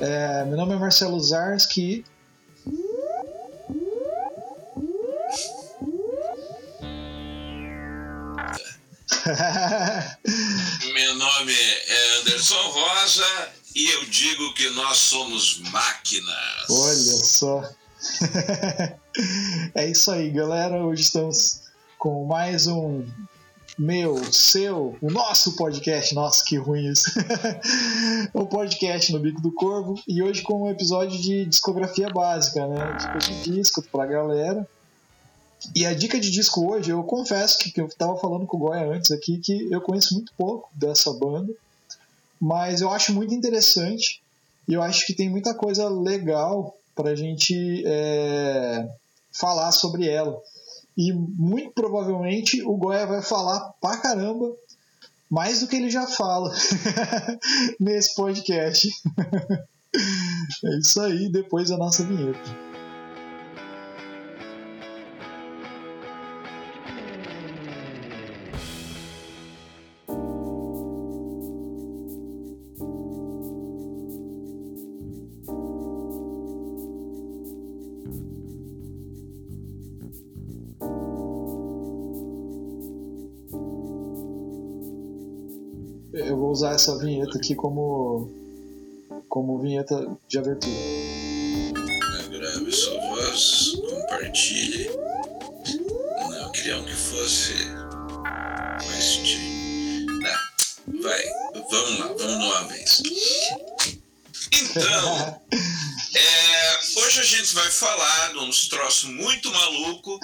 É, meu nome é Marcelo Zarski. Meu nome é Anderson Rosa e eu digo que nós somos máquinas. Olha só. é isso aí, galera. Hoje estamos com mais um meu, seu, o nosso podcast. Nossa, que ruim isso. o podcast no Bico do Corvo. E hoje com um episódio de discografia básica, né? Dica de disco pra galera. E a dica de disco hoje, eu confesso que, que eu estava falando com o Goya antes aqui, que eu conheço muito pouco dessa banda, mas eu acho muito interessante e eu acho que tem muita coisa legal para a gente é, falar sobre ela. E muito provavelmente o Goya vai falar pra caramba mais do que ele já fala nesse podcast. é isso aí, depois da nossa vinheta. Usar essa vinheta aqui como como vinheta de abertura. Grave sua voz, compartilhe. Não, eu queria que fosse mais de. Não, vai, vamos lá, vamos numa vez. Então, é, hoje a gente vai falar de uns troços muito maluco,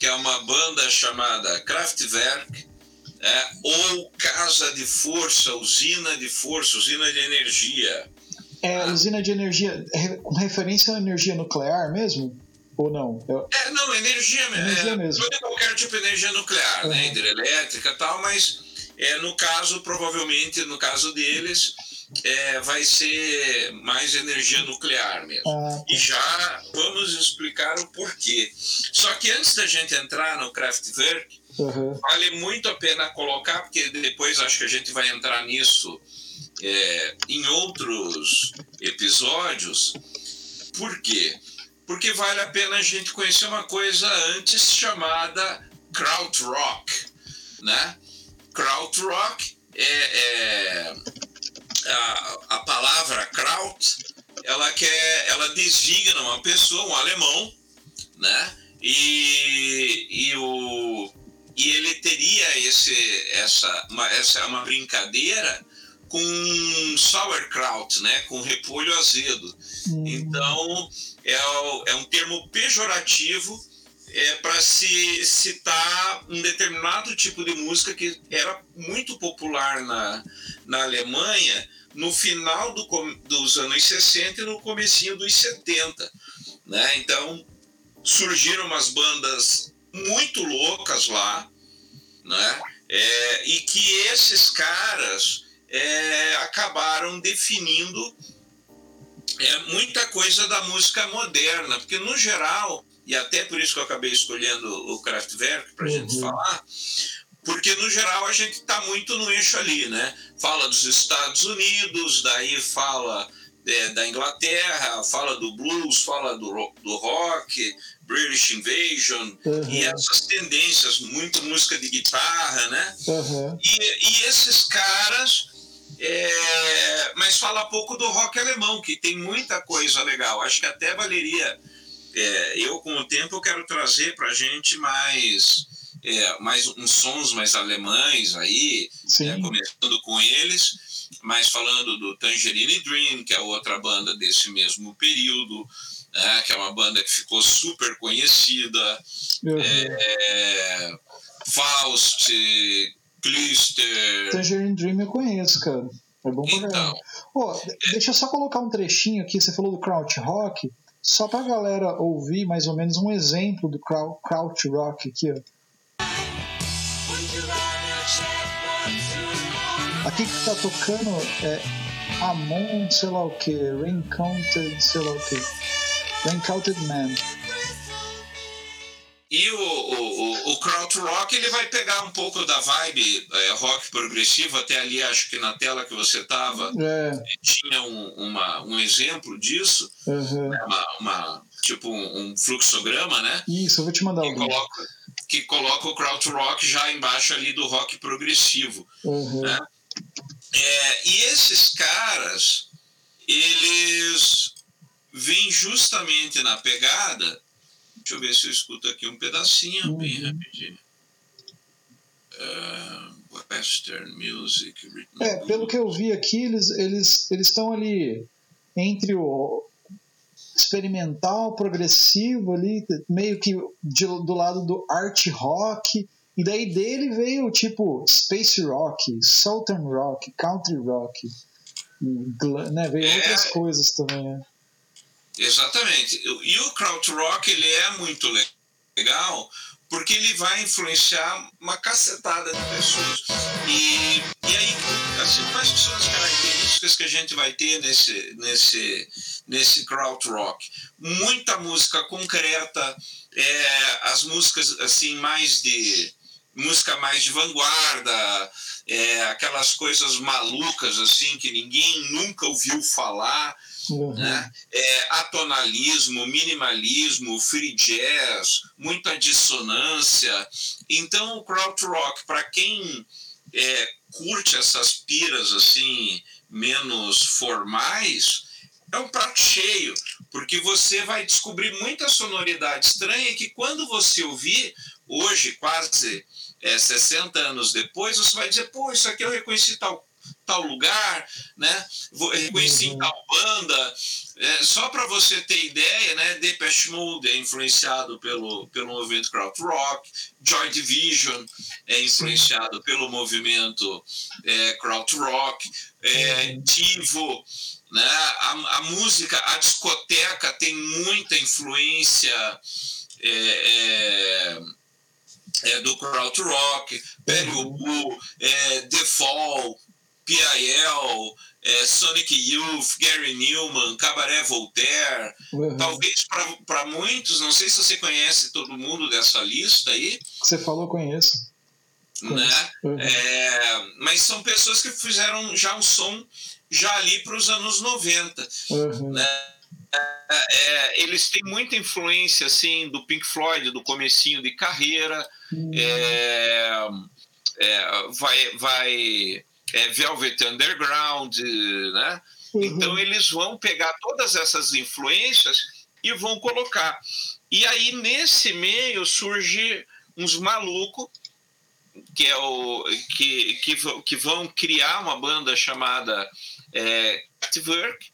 que é uma banda chamada Kraftwerk é, ou casa de força, usina de força, usina de energia. É, ah. usina de energia com referência à energia nuclear mesmo? Ou não? Eu... É, não, energia, energia é, mesmo. Pode é qualquer tipo de energia nuclear, uhum. né? Hidrelétrica e tal, mas é, no caso, provavelmente, no caso deles, é, vai ser mais energia nuclear mesmo. Tá. E já vamos explicar o porquê. Só que antes da gente entrar no Kraftwerk, Uhum. Vale muito a pena colocar, porque depois acho que a gente vai entrar nisso é, em outros episódios. Por quê? Porque vale a pena a gente conhecer uma coisa antes chamada krautrock, né? Krautrock é, é a, a palavra kraut, ela quer, ela designa uma pessoa, um alemão, né? E, e o e ele teria esse, essa, uma, essa uma brincadeira com sauerkraut, né, com repolho azedo. Uhum. Então é, é, um termo pejorativo é, para se citar um determinado tipo de música que era muito popular na, na Alemanha no final do, dos anos 60 e no comecinho dos 70. Né? Então surgiram umas bandas muito loucas lá, né? É, e que esses caras é, acabaram definindo é, muita coisa da música moderna, porque no geral, e até por isso que eu acabei escolhendo o Kraftwerk para a uhum. gente falar, porque no geral a gente está muito no eixo ali, né? Fala dos Estados Unidos, daí fala é, da Inglaterra, fala do blues, fala do, do rock, British Invasion, uhum. e essas tendências, muito música de guitarra, né? Uhum. E, e, esses caras. É, mas fala pouco do rock alemão, que tem muita coisa legal. Acho que até valeria. É, eu, com o tempo, eu quero trazer para gente mais. É, mais uns sons mais alemães aí, né, começando com eles, mas falando do Tangerine Dream, que é outra banda desse mesmo período, né, que é uma banda que ficou super conhecida. Uhum. É, Faust, Klister. Tangerine Dream eu conheço, cara. É bom pra então, oh, Deixa eu só colocar um trechinho aqui, você falou do Kraut Rock, só pra galera ouvir mais ou menos um exemplo do Kraut Rock aqui, ó. Aqui que tá tocando é Amon, sei lá o que, Reencountered, sei lá o que. The Uncounted Man. E o, o, o, o krautrock ele vai pegar um pouco da vibe é, rock progressivo, até ali acho que na tela que você estava é. tinha um, uma, um exemplo disso, uhum. uma, uma, tipo um, um, fluxograma, né? Isso, eu vou te mandar que coloca, que coloca o krautrock já embaixo ali do rock progressivo, uhum. né? É, e esses caras, eles vêm justamente na pegada Deixa eu ver se eu escuto aqui um pedacinho, uhum. bem rapidinho. Uh, Western Music. É, pelo que eu vi aqui, eles eles eles estão ali entre o experimental, progressivo ali, meio que de, do lado do art rock. E daí dele veio tipo space rock, southern rock, country rock, né? Veio é, outras coisas também. Né? Exatamente. E o krautrock ele é muito legal porque ele vai influenciar uma cacetada de pessoas. E, e aí, assim, quais são as características que a gente vai ter nesse, nesse, nesse krautrock? Muita música concreta, é, as músicas assim mais de música mais de vanguarda, é, aquelas coisas malucas assim que ninguém nunca ouviu falar. Uhum. Né? É, atonalismo, minimalismo, free jazz, muita dissonância. Então, o krautrock, para quem é, curte essas piras assim menos formais, é um prato cheio, porque você vai descobrir muita sonoridade estranha que quando você ouvir, hoje, quase é, 60 anos depois, você vai dizer, pô, isso aqui eu reconheci tal tal lugar, né? Reconheci uhum. tal banda. É, só para você ter ideia, né? Depeche Mode é influenciado pelo, pelo movimento krautrock, Joy Division é influenciado pelo movimento é, krautrock, é, uhum. Tivo, né? A, a, música, a discoteca tem muita influência é, é, é do krautrock, Perry uhum. é, The Fall, PIL, é, Sonic Youth, Gary Newman, Cabaré Voltaire. Uhum. Talvez para muitos, não sei se você conhece todo mundo dessa lista aí. Você falou, conheço. Né? Uhum. É, mas são pessoas que fizeram já um som já ali para os anos 90. Uhum. Né? É, é, eles têm muita influência assim do Pink Floyd, do comecinho de carreira. Uhum. É, é, vai, vai é, Velvet Underground, né? Uhum. Então eles vão pegar todas essas influências e vão colocar. E aí nesse meio surge uns malucos que é o que, que, que vão criar uma banda chamada é, Kraftwerk,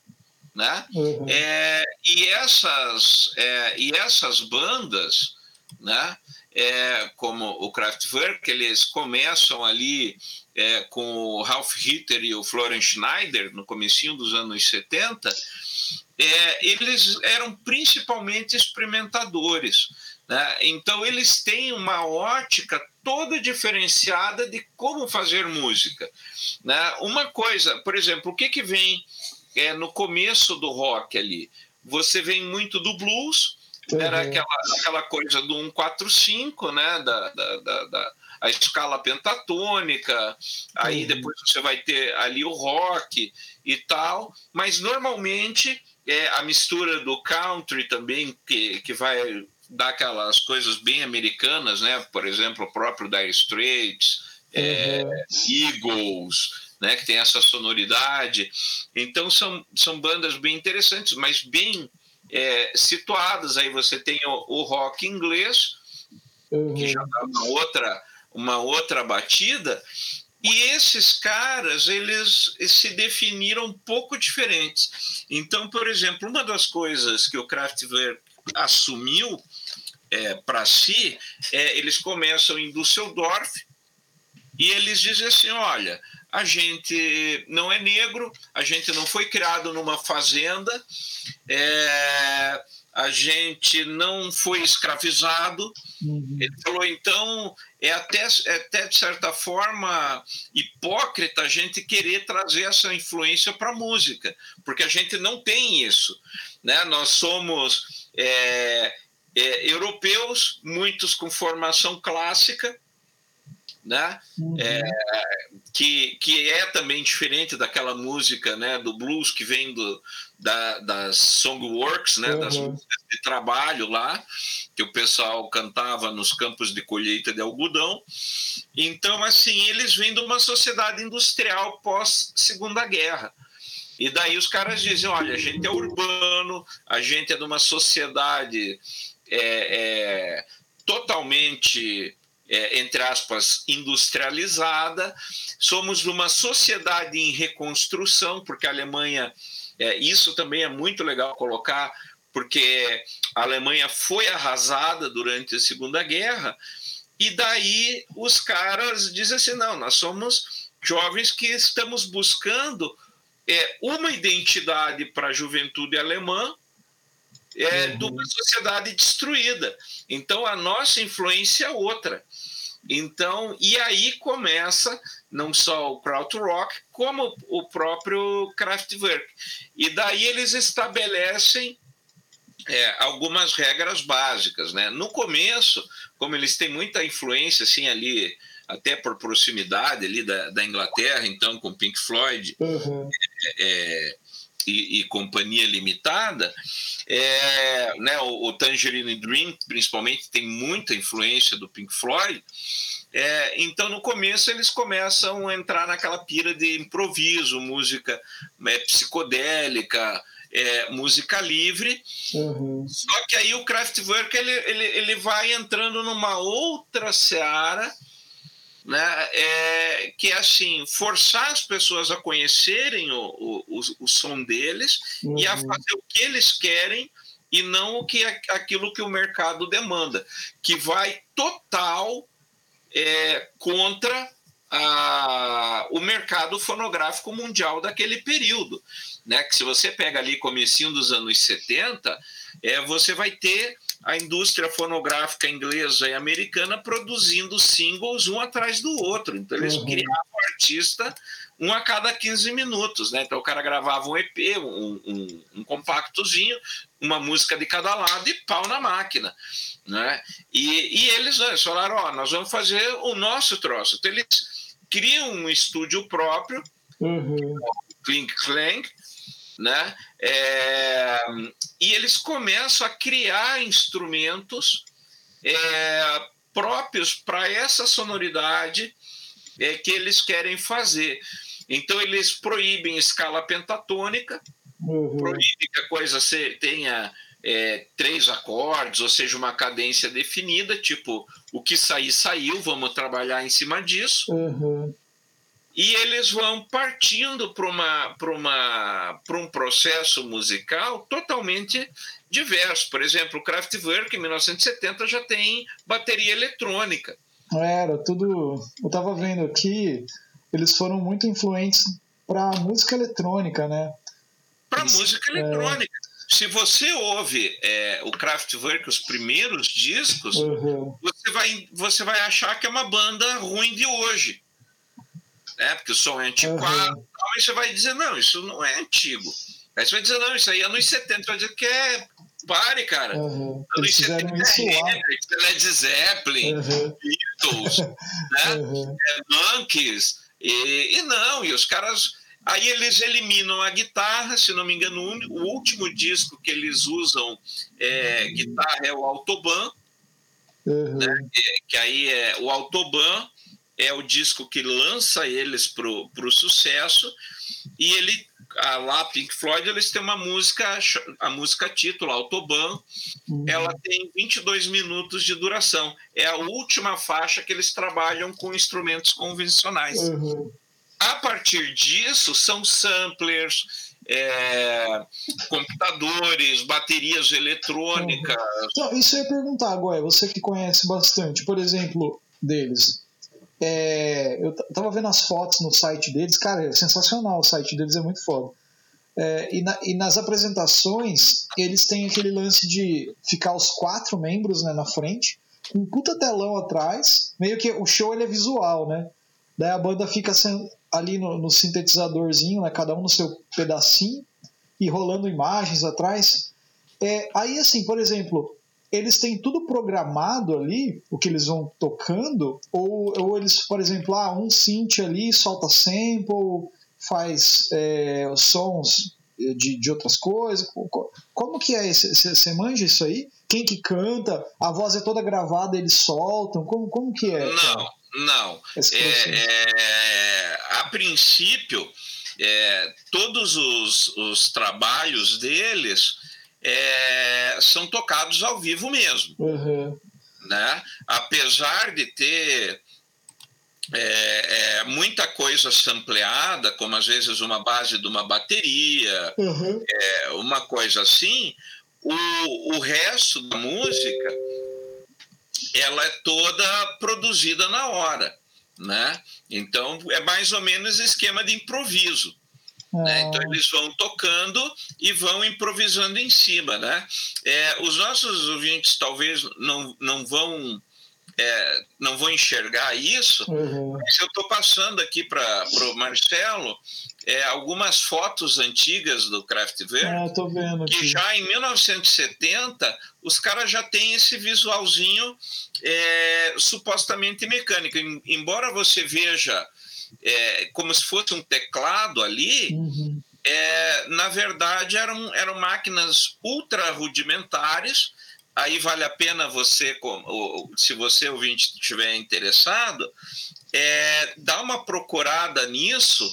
né? Uhum. É, e essas é, e essas bandas, né? É, como o Kraftwerk, eles começam ali é, com o Ralph Ritter e o Florian Schneider, no comecinho dos anos 70, é, eles eram principalmente experimentadores. Né? Então, eles têm uma ótica toda diferenciada de como fazer música. Né? Uma coisa, por exemplo, o que, que vem é, no começo do rock ali? Você vem muito do blues, uhum. era aquela, aquela coisa do 145, né? da, da, da, da a escala pentatônica, aí uhum. depois você vai ter ali o rock e tal, mas normalmente é a mistura do country também, que, que vai dar aquelas coisas bem americanas, né? Por exemplo, o próprio Dire Straits, é, uhum. é, Eagles, né? Que tem essa sonoridade. Então são, são bandas bem interessantes, mas bem é, situadas. Aí você tem o, o rock inglês, uhum. que já dá uma outra uma outra batida. E esses caras, eles se definiram um pouco diferentes. Então, por exemplo, uma das coisas que o Kraftwerk assumiu é, para si, é, eles começam em Düsseldorf e eles dizem assim, olha, a gente não é negro, a gente não foi criado numa fazenda, é, a gente não foi escravizado. Uhum. Ele falou, então, é até, é até de certa forma hipócrita a gente querer trazer essa influência para a música, porque a gente não tem isso. Né? Nós somos. É, é, europeus, muitos com formação clássica, né? Uhum. É, que, que é também diferente daquela música né, do blues que vem do, da, das songworks, né, uhum. das músicas de trabalho lá, que o pessoal cantava nos campos de colheita de algodão. Então, assim, eles vêm de uma sociedade industrial pós-segunda guerra. E daí os caras dizem: olha, a gente é urbano, a gente é de uma sociedade é, é, totalmente é, entre aspas, industrializada. Somos uma sociedade em reconstrução, porque a Alemanha, é, isso também é muito legal colocar, porque a Alemanha foi arrasada durante a Segunda Guerra, e daí os caras dizem assim: não, nós somos jovens que estamos buscando é, uma identidade para a juventude alemã é, uhum. de uma sociedade destruída. Então a nossa influência é outra. Então, e aí começa não só o krautrock, como o próprio Kraftwerk. E daí eles estabelecem é, algumas regras básicas. Né? No começo, como eles têm muita influência assim, ali, até por proximidade ali da, da Inglaterra, então com Pink Floyd, uhum. é, é e, e, Companhia Limitada, é, né, o, o, Tangerine Dream, principalmente, tem muita influência do Pink Floyd. É, então, no começo, eles começam a entrar naquela pira de improviso, música é, psicodélica, é, música livre. Uhum. Só que aí o Kraftwerk ele, ele, ele vai entrando numa outra seara né, é, que é assim, forçar as pessoas a conhecerem o, o, o, o som deles uhum. e a uhum. fazer o que eles querem e não o que aquilo que o mercado demanda, que vai total é, contra a, o mercado fonográfico mundial daquele período. Né? Que se você pega ali comecinho dos anos 70, é, você vai ter a indústria fonográfica inglesa e americana produzindo singles um atrás do outro. Então eles uhum. criavam o artista um a cada 15 minutos, né? Então o cara gravava um EP, um, um, um compactozinho, uma música de cada lado e pau na máquina, né? E, e eles, né, falaram, ó, nós vamos fazer o nosso troço. Então eles criam um estúdio próprio, uhum. Clink Clank, né? É, e eles começam a criar instrumentos é, próprios para essa sonoridade é, que eles querem fazer. Então eles proíbem escala pentatônica, uhum. proíbem que a coisa tenha é, três acordes, ou seja, uma cadência definida, tipo o que sair saiu, vamos trabalhar em cima disso. Uhum e eles vão partindo para uma, uma, um processo musical totalmente diverso. Por exemplo, o Kraftwerk, em 1970, já tem bateria eletrônica. Era tudo. Eu estava vendo aqui, eles foram muito influentes para música eletrônica, né? Para música é. eletrônica. É... Se você ouve é, o Kraftwerk, os primeiros discos, uhum. você, vai, você vai achar que é uma banda ruim de hoje né? Porque o som é antiquado. Uhum. Aí você vai dizer, não, isso não é antigo. Aí você vai dizer, não, isso aí é anos 70. Vai dizer que é. Pare, cara. Uhum. Anos 70 é Hendrix, Led Zeppelin, uhum. Beatles, né? Uhum. É Monkeys. E, e não, e os caras. Aí eles eliminam a guitarra, se não me engano, o último disco que eles usam é, guitarra é o Autobahn, uhum. né? que, que, aí é o Autobahn é o disco que lança eles pro, pro sucesso e ele a lá Pink Floyd eles têm uma música a música título Autobahn uhum. ela tem 22 minutos de duração é a última faixa que eles trabalham com instrumentos convencionais uhum. a partir disso são samplers é, computadores, baterias eletrônicas. Então, isso eu ia perguntar agora, você que conhece bastante, por exemplo, deles. É, eu tava vendo as fotos no site deles, cara, é sensacional, o site deles é muito foda. É, e, na, e, nas apresentações, eles têm aquele lance de ficar os quatro membros né, na frente, com um puta telão atrás, meio que o show ele é visual, né? Daí a banda fica ali no, no sintetizadorzinho, né, cada um no seu pedacinho, e rolando imagens atrás. É, aí, assim, por exemplo, eles têm tudo programado ali, o que eles vão tocando, ou, ou eles, por exemplo, ah, um synth ali solta sample, faz é, sons de, de outras coisas. Como que é? Você manja isso aí? Quem que canta? A voz é toda gravada, eles soltam? Como, como que é? Não, não. É, é, a princípio, é, todos os, os trabalhos deles é, são tocados ao vivo mesmo. Uhum. Né? Apesar de ter é, é, muita coisa sampleada, como às vezes uma base de uma bateria, uhum. é, uma coisa assim, o, o resto da música ela é toda produzida na hora. Né? Então é mais ou menos esquema de improviso. Né? Então eles vão tocando e vão improvisando em cima. Né? É, os nossos ouvintes talvez não, não vão. É, não vão enxergar isso, uhum. mas eu estou passando aqui para o Marcelo é, algumas fotos antigas do Kraftwerk, ah, que já em 1970 os caras já têm esse visualzinho é, supostamente mecânico. Embora você veja é, como se fosse um teclado ali, uhum. é, na verdade eram, eram máquinas ultra rudimentares. Aí vale a pena você, se você ouvinte estiver interessado, é, dar uma procurada nisso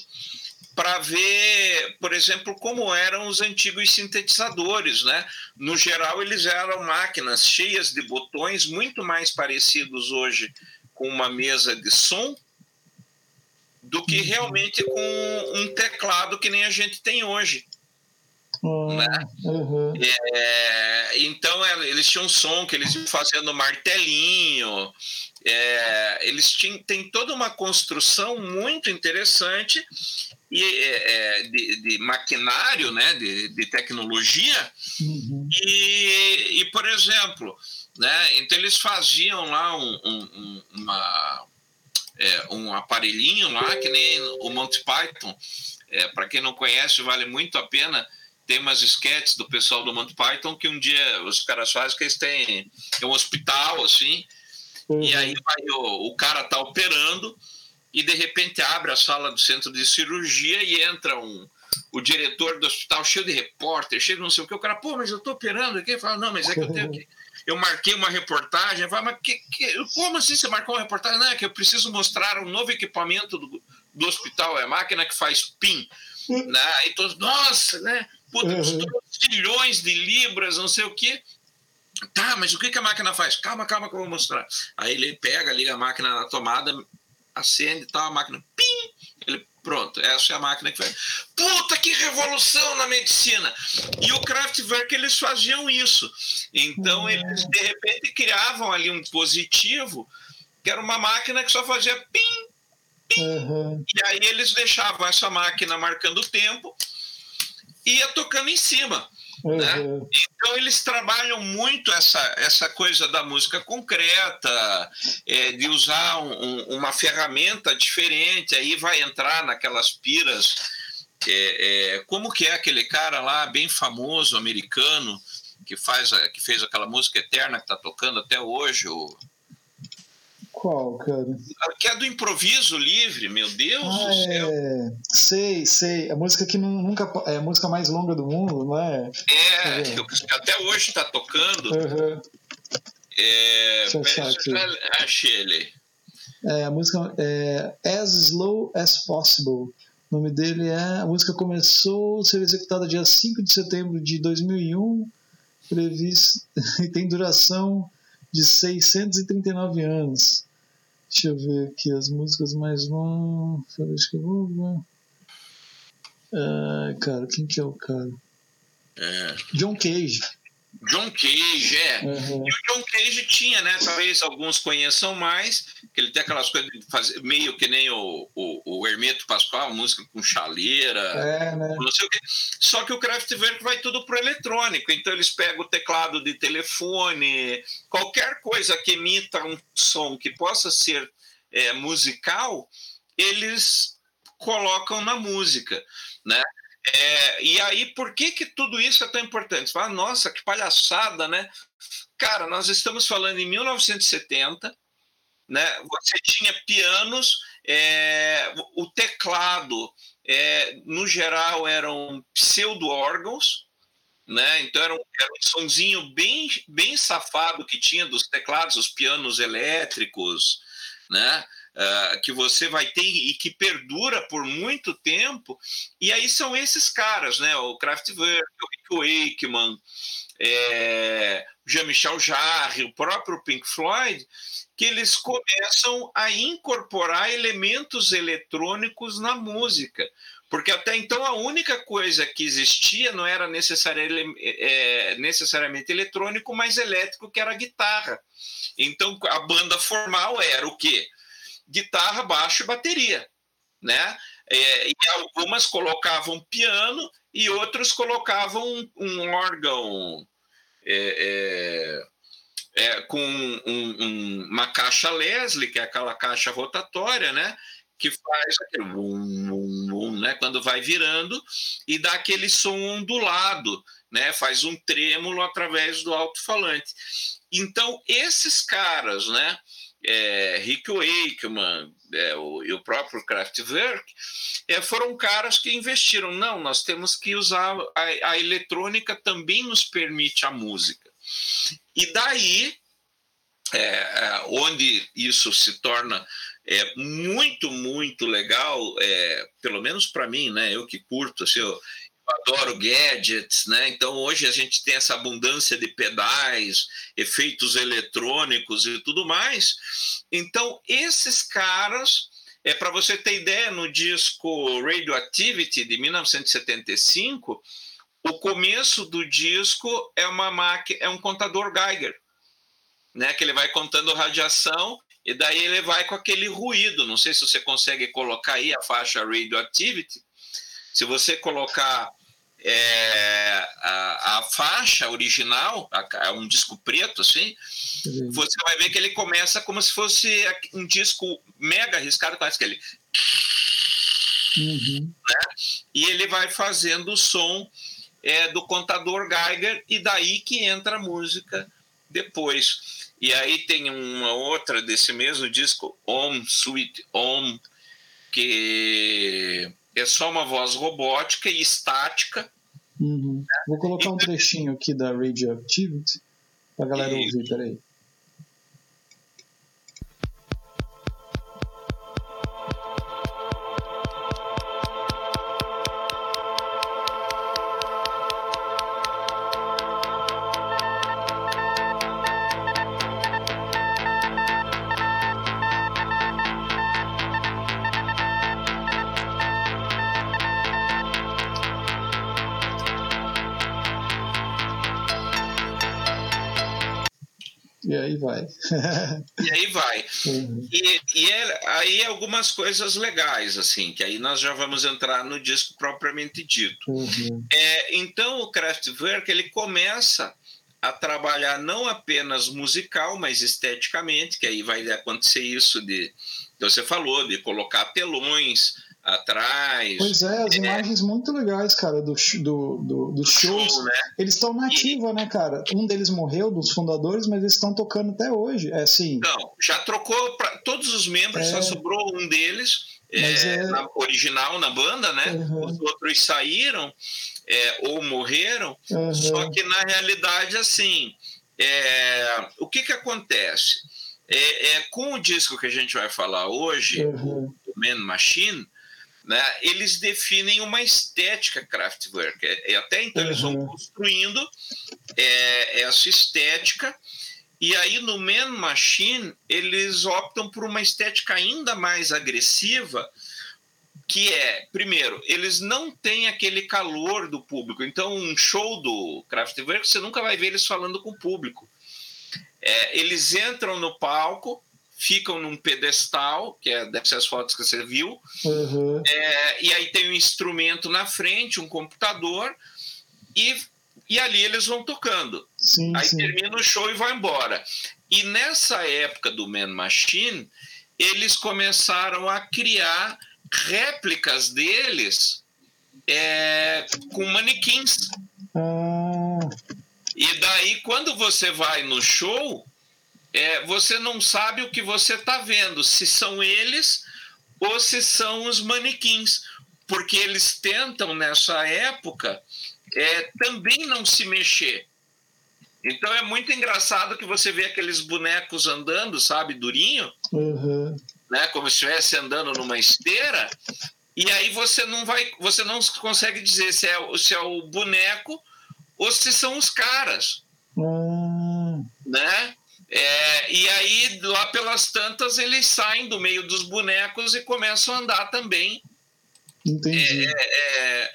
para ver, por exemplo, como eram os antigos sintetizadores, né? No geral, eles eram máquinas cheias de botões, muito mais parecidos hoje com uma mesa de som do que realmente com um teclado que nem a gente tem hoje. Uhum. Né? Uhum. É, então é, eles tinham um som que eles iam fazendo martelinho. É, eles tinham, têm toda uma construção muito interessante e, é, é de, de, maquinário, né, de, de tecnologia. Uhum. E, e, por exemplo, né, então eles faziam lá um, um, uma, é, um aparelhinho lá, que nem o Monty Python. É, Para quem não conhece, vale muito a pena. Tem umas sketches do pessoal do Monty Python que um dia os caras fazem que eles têm um hospital, assim, uhum. e aí vai, o, o cara tá operando e de repente abre a sala do centro de cirurgia e entra um, o diretor do hospital cheio de repórter, cheio de não sei o que, o cara, pô, mas eu tô operando aqui, fala, não, mas é que eu tenho que eu marquei uma reportagem, falo, mas que, que, como assim você marcou uma reportagem? Não, é que eu preciso mostrar um novo equipamento do, do hospital, é a máquina que faz PIN. Né? E todos, nossa, né? Puta, uhum. trilhões de libras, não sei o quê. Tá, mas o que, que a máquina faz? Calma, calma que eu vou mostrar. Aí ele pega, liga a máquina na tomada, acende e tal, a máquina, pim! Ele, Pronto, essa é a máquina que faz. Puta que revolução na medicina! E o Kraftwerk eles faziam isso. Então uhum. eles de repente criavam ali um positivo, que era uma máquina que só fazia pim, pim. Uhum. E aí eles deixavam essa máquina marcando o tempo e ia tocando em cima. Uhum. Né? Então eles trabalham muito essa, essa coisa da música concreta, é, de usar um, uma ferramenta diferente, aí vai entrar naquelas piras. É, é, como que é aquele cara lá, bem famoso, americano, que, faz, que fez aquela música eterna que está tocando até hoje, o qual, cara? Que é do improviso livre, meu Deus ah, do céu. É... Sei, sei. A música que nunca é a música mais longa do mundo, não é? É, que até hoje está tocando. Uhum. É, achei ele. É, a música é As Slow as Possible. O nome dele é. A música começou a ser executada dia 5 de setembro de 2001, previsto, e tem duração de 639 anos. Deixa eu ver aqui as músicas mais longas. Acho que eu vou ver. Ah, cara, quem que é o cara? É. John Cage. John Cage, é. Uhum. E o John Cage tinha, né? Talvez alguns conheçam mais, que ele tem aquelas coisas de fazer, meio que nem o, o, o Hermeto Pascoal, música com chaleira, é, né? não sei o quê. Só que o Kraftwerk vai tudo pro eletrônico, então eles pegam o teclado de telefone, qualquer coisa que emita um som que possa ser é, musical, eles colocam na música, né? É, e aí, por que, que tudo isso é tão importante? Você fala, nossa, que palhaçada, né? Cara, nós estamos falando em 1970, né? Você tinha pianos, é, o teclado, é, no geral, eram pseudo-órgãos, né? Então era um, era um sonzinho bem, bem safado que tinha dos teclados, os pianos elétricos, né? Uh, que você vai ter e que perdura por muito tempo. E aí são esses caras, né? O Kraftwerk, o Rick Wakeman, é, Jean-Michel Jarre, o próprio Pink Floyd, que eles começam a incorporar elementos eletrônicos na música. Porque até então a única coisa que existia não era é, necessariamente eletrônico, mas elétrico, que era a guitarra. Então a banda formal era o quê? Guitarra, baixo e bateria. Né? É, e algumas colocavam piano e outros colocavam um, um órgão é, é, é com um, um, uma caixa Leslie, que é aquela caixa rotatória, né? que faz aquele bum, bum, bum, né? quando vai virando e dá aquele som ondulado, né? faz um trêmulo através do alto-falante. Então, esses caras, né? É, Rick Wakeman é, o, e o próprio Kraftwerk é, foram caras que investiram. Não, nós temos que usar a, a eletrônica também nos permite a música. E daí, é, é onde isso se torna é muito, muito legal, é, pelo menos para mim, né? Eu que curto, assim, eu, adoro gadgets, né? Então hoje a gente tem essa abundância de pedais, efeitos eletrônicos e tudo mais. Então esses caras, é para você ter ideia, no disco Radioactivity de 1975, o começo do disco é uma máquina, é um contador Geiger, né? Que ele vai contando radiação e daí ele vai com aquele ruído. Não sei se você consegue colocar aí a faixa Radioactivity. Se você colocar é, a, a, faixa original, a, um disco preto assim, uhum. você vai ver que ele começa como se fosse um disco mega arriscado, quase que ele. Uhum. Né? E ele vai fazendo o som é, do contador Geiger, e daí que entra a música depois. E aí tem uma outra desse mesmo disco, Om, Sweet Om, que é só uma voz robótica e estática. Uhum. Vou colocar um trechinho aqui da Radioactivity para a galera e... ouvir, peraí. e aí vai. Uhum. E, e é, aí algumas coisas legais, assim, que aí nós já vamos entrar no disco propriamente dito. Uhum. É, então o Kraftwerk ele começa a trabalhar não apenas musical, mas esteticamente, que aí vai acontecer isso de, que você falou, de colocar telões, atrás. Pois é, as é. imagens muito legais, cara, do, do, do dos shows. Show, né? Eles estão na ativa, e... né, cara? Um deles morreu, dos fundadores, mas eles estão tocando até hoje. É assim. Não, já trocou para todos os membros, é... só sobrou um deles. É, é... Na, original na banda, né? Uhum. Os outros saíram é, ou morreram. Uhum. Só que na realidade, assim, é, o que que acontece? É, é, com o disco que a gente vai falar hoje, uhum. o Man Machine, né, eles definem uma estética Kraftwerk. É, é, até então uhum. eles vão uhum. construindo é, essa estética, e aí no Man Machine eles optam por uma estética ainda mais agressiva, que é, primeiro, eles não têm aquele calor do público. Então, um show do Kraftwerk, você nunca vai ver eles falando com o público. É, eles entram no palco, ficam num pedestal, que é, deve ser as fotos que você viu, uhum. é, e aí tem um instrumento na frente, um computador, e, e ali eles vão tocando. Sim, aí sim. termina o show e vai embora. E nessa época do Man Machine, eles começaram a criar réplicas deles é, com manequins. Ah. E daí, quando você vai no show, é, você não sabe o que você está vendo, se são eles ou se são os manequins, porque eles tentam, nessa época, é, também não se mexer. Então é muito engraçado que você vê aqueles bonecos andando, sabe, durinho, uhum. né, como se estivesse andando numa esteira, e aí você não vai, você não consegue dizer se é, se é o boneco ou se são os caras, uhum. né? É, e aí lá pelas tantas eles saem do meio dos bonecos e começam a andar também. Entendi. É, é,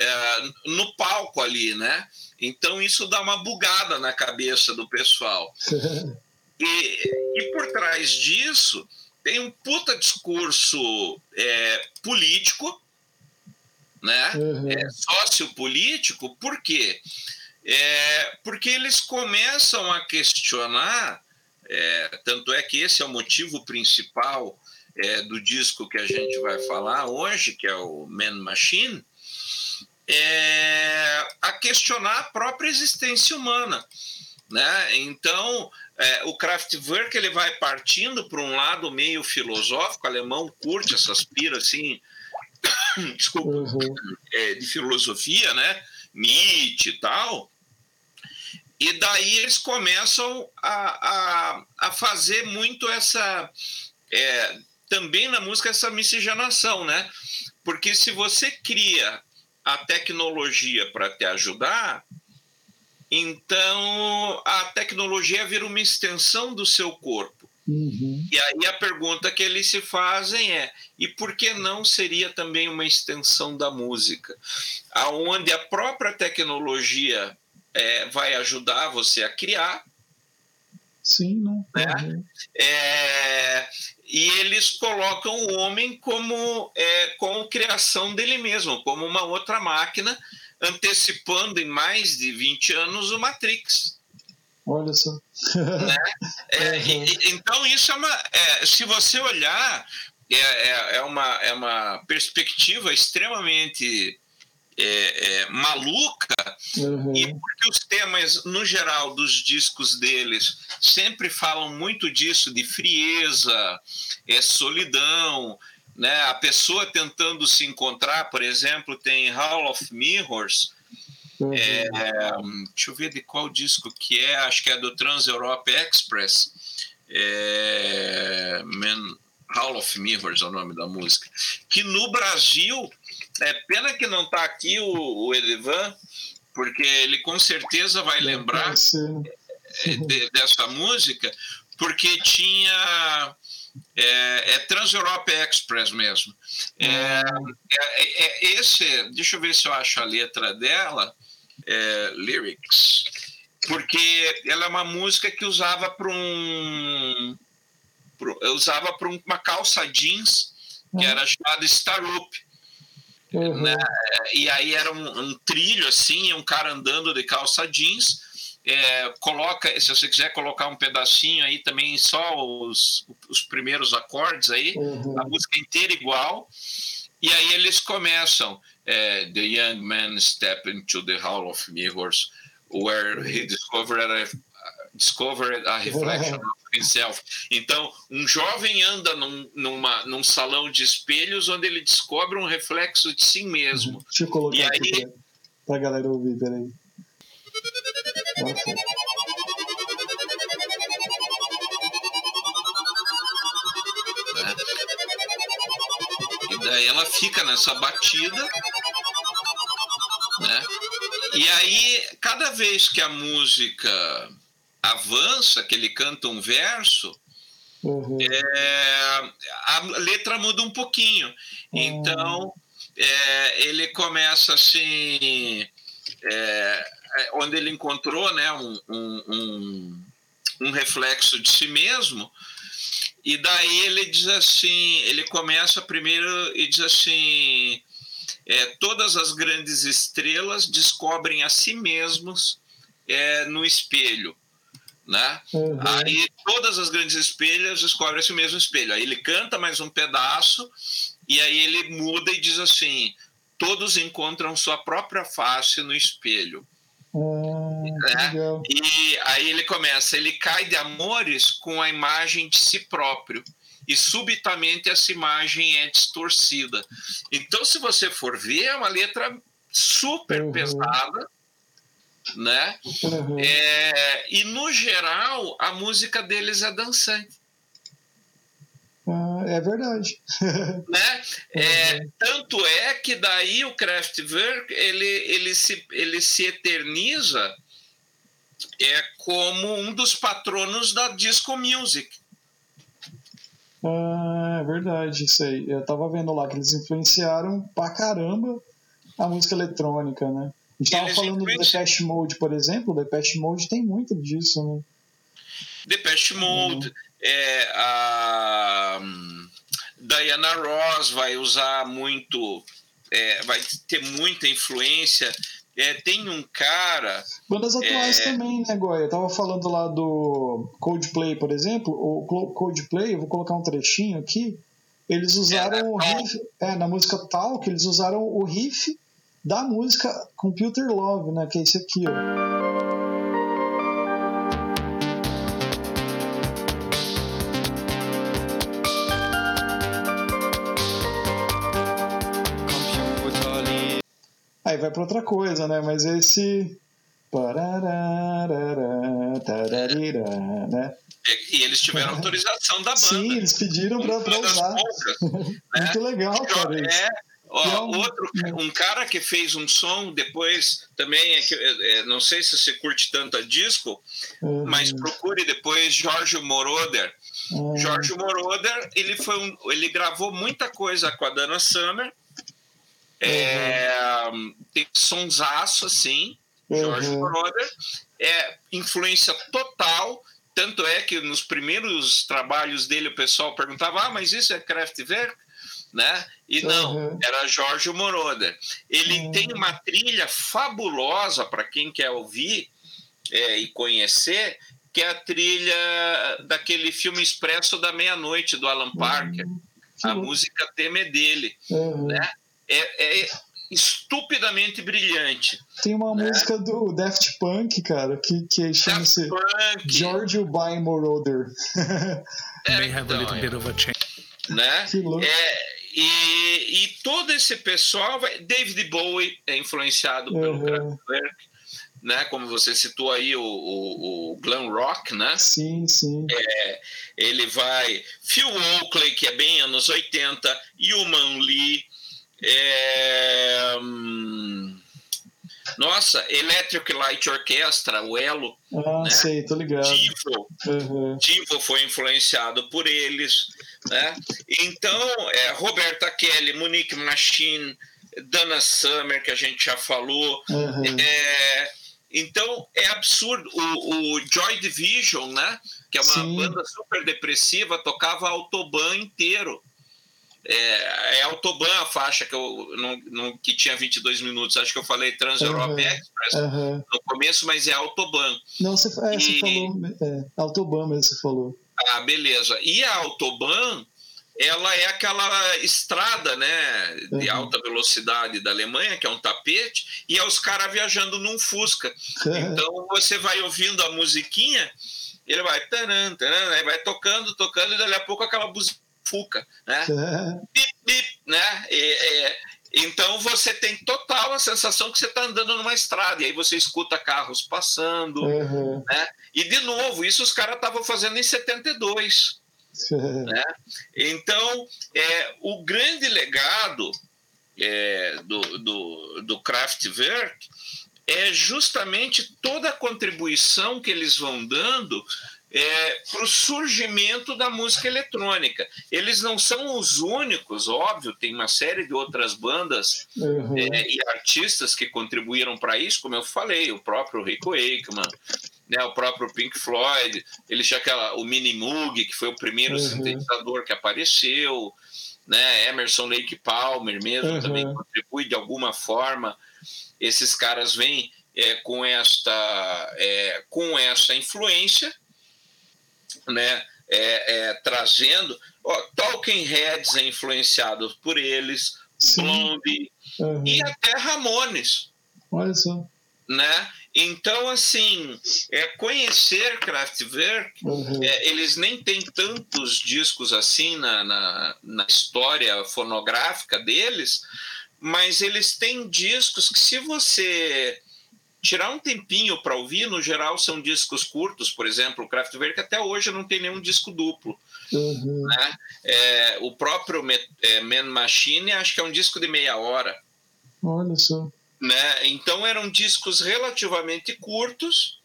é no palco ali, né? Então isso dá uma bugada na cabeça do pessoal. e, e por trás disso tem um puta discurso é, político, né? Uhum. É, sociopolítico, por quê? É, porque eles começam a questionar, é, tanto é que esse é o motivo principal é, do disco que a gente vai falar hoje, que é o Man Machine, é, a questionar a própria existência humana. Né? Então, é, o Kraftwerk ele vai partindo para um lado meio filosófico, o alemão curte essas piras assim, desculpa, uhum. é, de filosofia, né? Nietzsche e tal. E daí eles começam a, a, a fazer muito essa. É, também na música, essa miscigenação, né? Porque se você cria a tecnologia para te ajudar, então a tecnologia vira uma extensão do seu corpo. Uhum. E aí a pergunta que eles se fazem é: e por que não seria também uma extensão da música? Aonde a própria tecnologia é, vai ajudar você a criar. Sim, não. Né? É, e eles colocam o homem como é, com criação dele mesmo, como uma outra máquina, antecipando em mais de 20 anos o Matrix. Olha só. Né? É, uhum. e, então, isso é uma. É, se você olhar, é, é, é, uma, é uma perspectiva extremamente é, é, maluca, uhum. e porque os temas, no geral, dos discos deles sempre falam muito disso, de frieza, é, solidão, né? a pessoa tentando se encontrar, por exemplo, tem Hall of Mirrors, uhum. é, deixa eu ver de qual disco que é, acho que é do Trans Europe Express, é, Man, Hall of Mirrors é o nome da música, que no Brasil é pena que não está aqui o, o Edivan, porque ele com certeza vai lembrar é, de, dessa música, porque tinha. É, é Trans-Europe Express mesmo. É, é, é, é, esse, deixa eu ver se eu acho a letra dela, é, lyrics, porque ela é uma música que usava para um, usava para uma calça jeans que hum. era chamada Starup. Uhum. Né? E aí era um, um, trilho assim, um cara andando de calça jeans. É, coloca, se você quiser colocar um pedacinho aí também, só os, os primeiros acordes aí, uhum. a música inteira igual. E aí eles começam: é, The young man step into the hall of mirrors, where he discovered a, discovered a reflection of himself. Então, um jovem anda num, numa, num salão de espelhos onde ele descobre um reflexo de si mesmo. Uhum. Deixa eu colocar e aqui aí... pra, pra galera ouvir, peraí. Nossa. Né? E daí ela fica nessa batida, né? E aí, cada vez que a música avança, que ele canta um verso, Uhum. é, a letra muda um pouquinho. Uhum. Então, é, ele começa assim, é, onde ele encontrou né, um, um, um, um, reflexo de si mesmo, e daí ele diz assim, ele começa primeiro e diz assim, é, todas as grandes estrelas descobrem a si mesmos é, no espelho. Né? Uhum. Aí todas as grandes espelhas descobrem esse mesmo espelho. Aí ele canta mais um pedaço e aí ele muda e diz assim: todos encontram sua própria face no espelho. Ah, né? E aí ele começa, ele cai de amores com a imagem de si próprio e subitamente essa imagem é distorcida. Então, se você for ver, é uma letra super uhum. pesada, né? Uhum. É, e no geral, a música deles é dançante. Ah, é verdade. né? É, uhum. Tanto é que daí o Kraftwerk ele, ele, se, ele se eterniza é como um dos patronos da disco music. Ah, é verdade, isso aí. Eu tava vendo lá que eles influenciaram pra caramba a música eletrônica, né? A gente tava eles falando do Depeche Mode, por exemplo. O Depeche Mode tem muito disso, né? Depeche Mode, uhum. é, a hum, Diana Ross vai usar muito, é, vai ter muita influência é, tem um cara. Bandas atuais é... também, né, Goya? Eu tava falando lá do Coldplay, por exemplo. O Coldplay, eu vou colocar um trechinho aqui. Eles usaram é, o riff. É, na música Talk, eles usaram o riff da música Computer Love, né? Que é esse aqui, ó. Aí vai para outra coisa, né? Mas esse. Né? E eles tiveram autorização da banda. Sim, eles pediram para usar. Poucas, né? Muito legal, cara. É, ó, é outro, um cara que fez um som depois também, é que, é, não sei se você curte tanto a disco, uhum. mas procure depois Jorge Moroder. Uhum. Jorge Moroder, ele, foi um, ele gravou muita coisa com a Dana Summer, é, uhum. Tem sonsaço, assim, George uhum. Moroder. É influência total. Tanto é que nos primeiros trabalhos dele o pessoal perguntava: ah, mas isso é Kraftwerk? Né? E não, uhum. era Jorge Moroder. Ele uhum. tem uma trilha fabulosa para quem quer ouvir é, e conhecer, que é a trilha daquele filme Expresso da Meia-Noite, do Alan Parker. Uhum. A música tema é dele. Uhum. Né? é, é estupidamente brilhante. Tem uma né? música do Daft Punk, cara, que, que chama-se George By Moroder. é, May have então, a little bit of a change. Né? Que louco. É, e, e todo esse pessoal, vai, David Bowie é influenciado pelo uhum. Kraftwerk, né? Como você citou aí o, o, o glam rock, né? Sim, sim. É, ele vai Phil Oakley, que é bem anos 80, Human Lee, é, hum, nossa, Electric Light Orchestra, o Elo. Ah, né? sei, tô ligado. Divo, uhum. Divo foi influenciado por eles. Né? Então, é, Roberta Kelly, Monique Machine, Dana Summer, que a gente já falou. Uhum. É, então, é absurdo. O, o, Joy Division, né? que é uma Sim. banda super depressiva, tocava Autobahn inteiro. É, é Autobahn a faixa que, eu, não, não, que tinha 22 minutos. Acho que eu falei Trans-Europe uhum, Express uhum. no começo, mas é Autobahn. Não, você, é, e, você falou. É, Autobahn mesmo você falou. Ah, beleza. E a Autobahn, ela é aquela estrada né, de uhum. alta velocidade da Alemanha, que é um tapete, e é os caras viajando num Fusca. Então você vai ouvindo a musiquinha, ele vai, taran, taran, vai tocando, tocando, e dali a pouco aquela buzina fuca, né? É. Bip, bip, né? E, então você tem total a sensação que você está andando numa estrada, e aí você escuta carros passando, uhum. né? E de novo, isso os caras estavam fazendo em 72. Né? Então, é, o grande legado é, do, do, do Kraftwerk é justamente toda a contribuição que eles vão dando é, para o surgimento da música eletrônica. Eles não são os únicos, óbvio, tem uma série de outras bandas uhum. é, e artistas que contribuíram para isso, como eu falei, o próprio Rico Wakeman, né, o próprio Pink Floyd, ele tinha aquela, o Mini Moog, que foi o primeiro uhum. sintetizador que apareceu, né, Emerson Lake Palmer mesmo uhum. também contribui de alguma forma. Esses caras vêm é, com esta é, com essa influência né, é, é, trazendo. Ó, Talking Heads é influenciado por eles, Blondie uhum. e até Ramones. Olha só. Né? Então, assim, é conhecer Kraftwerk, uhum. é, eles nem têm tantos discos assim na, na, na, história fonográfica deles, mas eles têm discos que, se você tirar um tempinho para ouvir, no geral são discos curtos, por exemplo, o Kraftwerk até hoje não tem nenhum disco duplo. Uhum. Né? É, o próprio é, Man Machine acho que é um disco de meia hora. Olha só. Né? Então eram discos relativamente curtos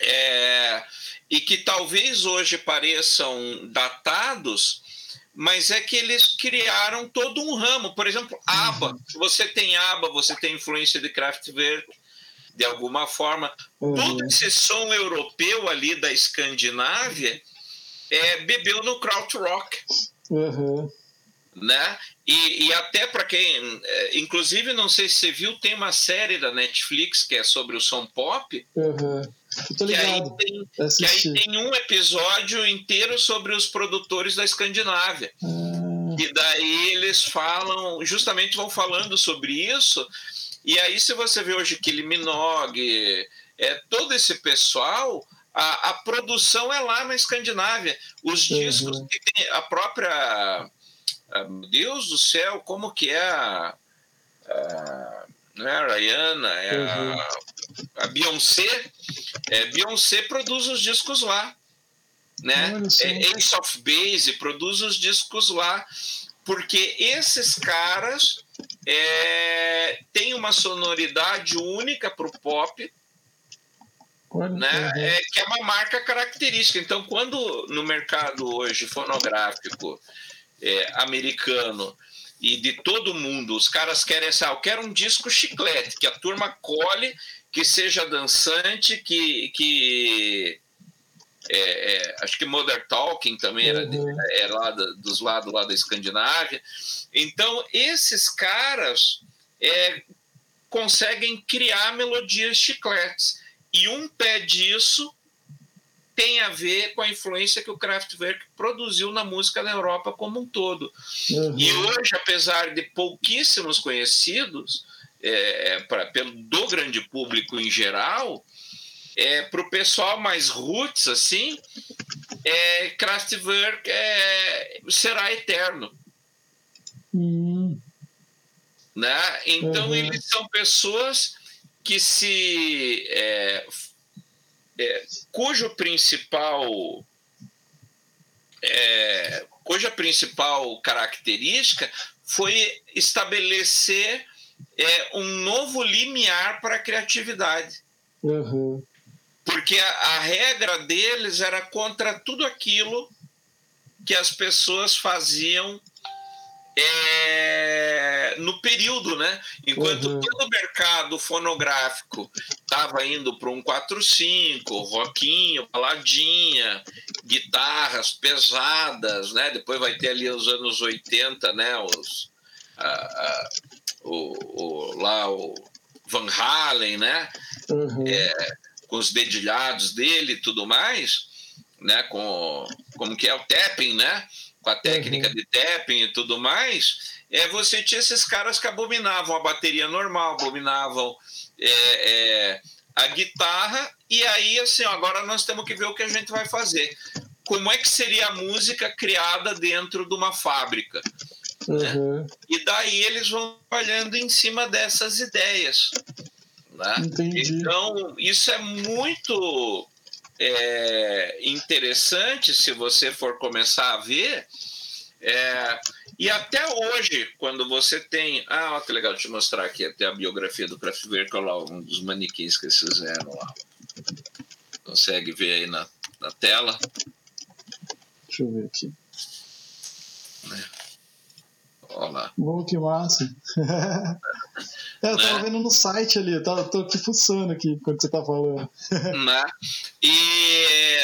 é, e que talvez hoje pareçam datados, mas é que eles criaram todo um ramo. Por exemplo, ABBA. Uhum. Se você tem ABBA, você tem influência de Kraftwerk de alguma forma. Uhum. Todo esse som europeu ali da Escandinávia é, bebeu no krautrock. Uhum. Né? E, e até para quem, é, inclusive, não sei se você viu, tem uma série da Netflix que é sobre o som pop. Uhum. Que aí, tem, que aí tem um episódio inteiro sobre os produtores da Escandinávia. Uhum. E daí eles falam, justamente vão falando sobre isso. E aí, se você vê hoje Kylie Minogue, é, todo esse pessoal, a, a produção é lá na Escandinávia. Os uhum. discos que tem a própria. A, Deus do céu, como que é a. a não é a Rihanna, é uhum. a, a Beyoncé. É, Beyoncé produz os discos lá. Né? É, Ace of Base produz os discos lá. Porque esses caras é, têm uma sonoridade única para o pop né? É, que é uma marca característica. Então, quando no mercado hoje fonográfico é, americano e de todo mundo, os caras querem assim, ah, eu quero um disco chiclete, que a turma colhe, que seja dançante, que, que é, é, acho que Modern Talking também era, uhum. era lá dos lados lá da Escandinávia. Então, esses caras é, conseguem criar melodias chicletes. E um pé disso tem a ver com a influência que o Kraftwerk produziu na música da Europa como um todo. Uhum. E hoje, apesar de pouquíssimos conhecidos é, é pra, pelo, do grande público em geral, é, para o pessoal mais roots, assim, é, Kraftwerk é, será eterno. Uhum. Né? Então, uhum. eles são pessoas que se é, cujo principal é, cuja principal característica foi estabelecer é, um novo limiar para a criatividade. Uhum. Porque a, a regra deles era contra tudo aquilo que as pessoas faziam é, no período, né? Enquanto uhum. todo o mercado fonográfico estava indo para um 4-5, rockinho, baladinha, guitarras pesadas, né? Depois vai ter ali os anos 80, né? Os, a, a, o, o, lá o Van Halen, né? Uhum. É, com os dedilhados dele e tudo mais, né? Com como que é o tapping, né? Com a técnica uhum. de tapping e tudo mais, é, você tinha esses caras que abominavam a bateria normal, abominavam é, é, a guitarra, e aí, assim, agora nós temos que ver o que a gente vai fazer. Como é que seria a música criada dentro de uma fábrica? Né? Uhum. E daí eles vão trabalhando em cima dessas ideias. Né? Então, isso é muito é, interessante se você for começar a ver. É, e até hoje, quando você tem. Ah, olha que legal, eu mostrar aqui até a biografia do Kraftwerk, lá, um dos manequins que eles fizeram lá. Consegue ver aí na, na tela? Deixa eu ver aqui. É. Olha lá. Oh, que massa. é, eu tava né? vendo no site ali, eu tô, tô aqui fuçando aqui quando você tá falando. né? E,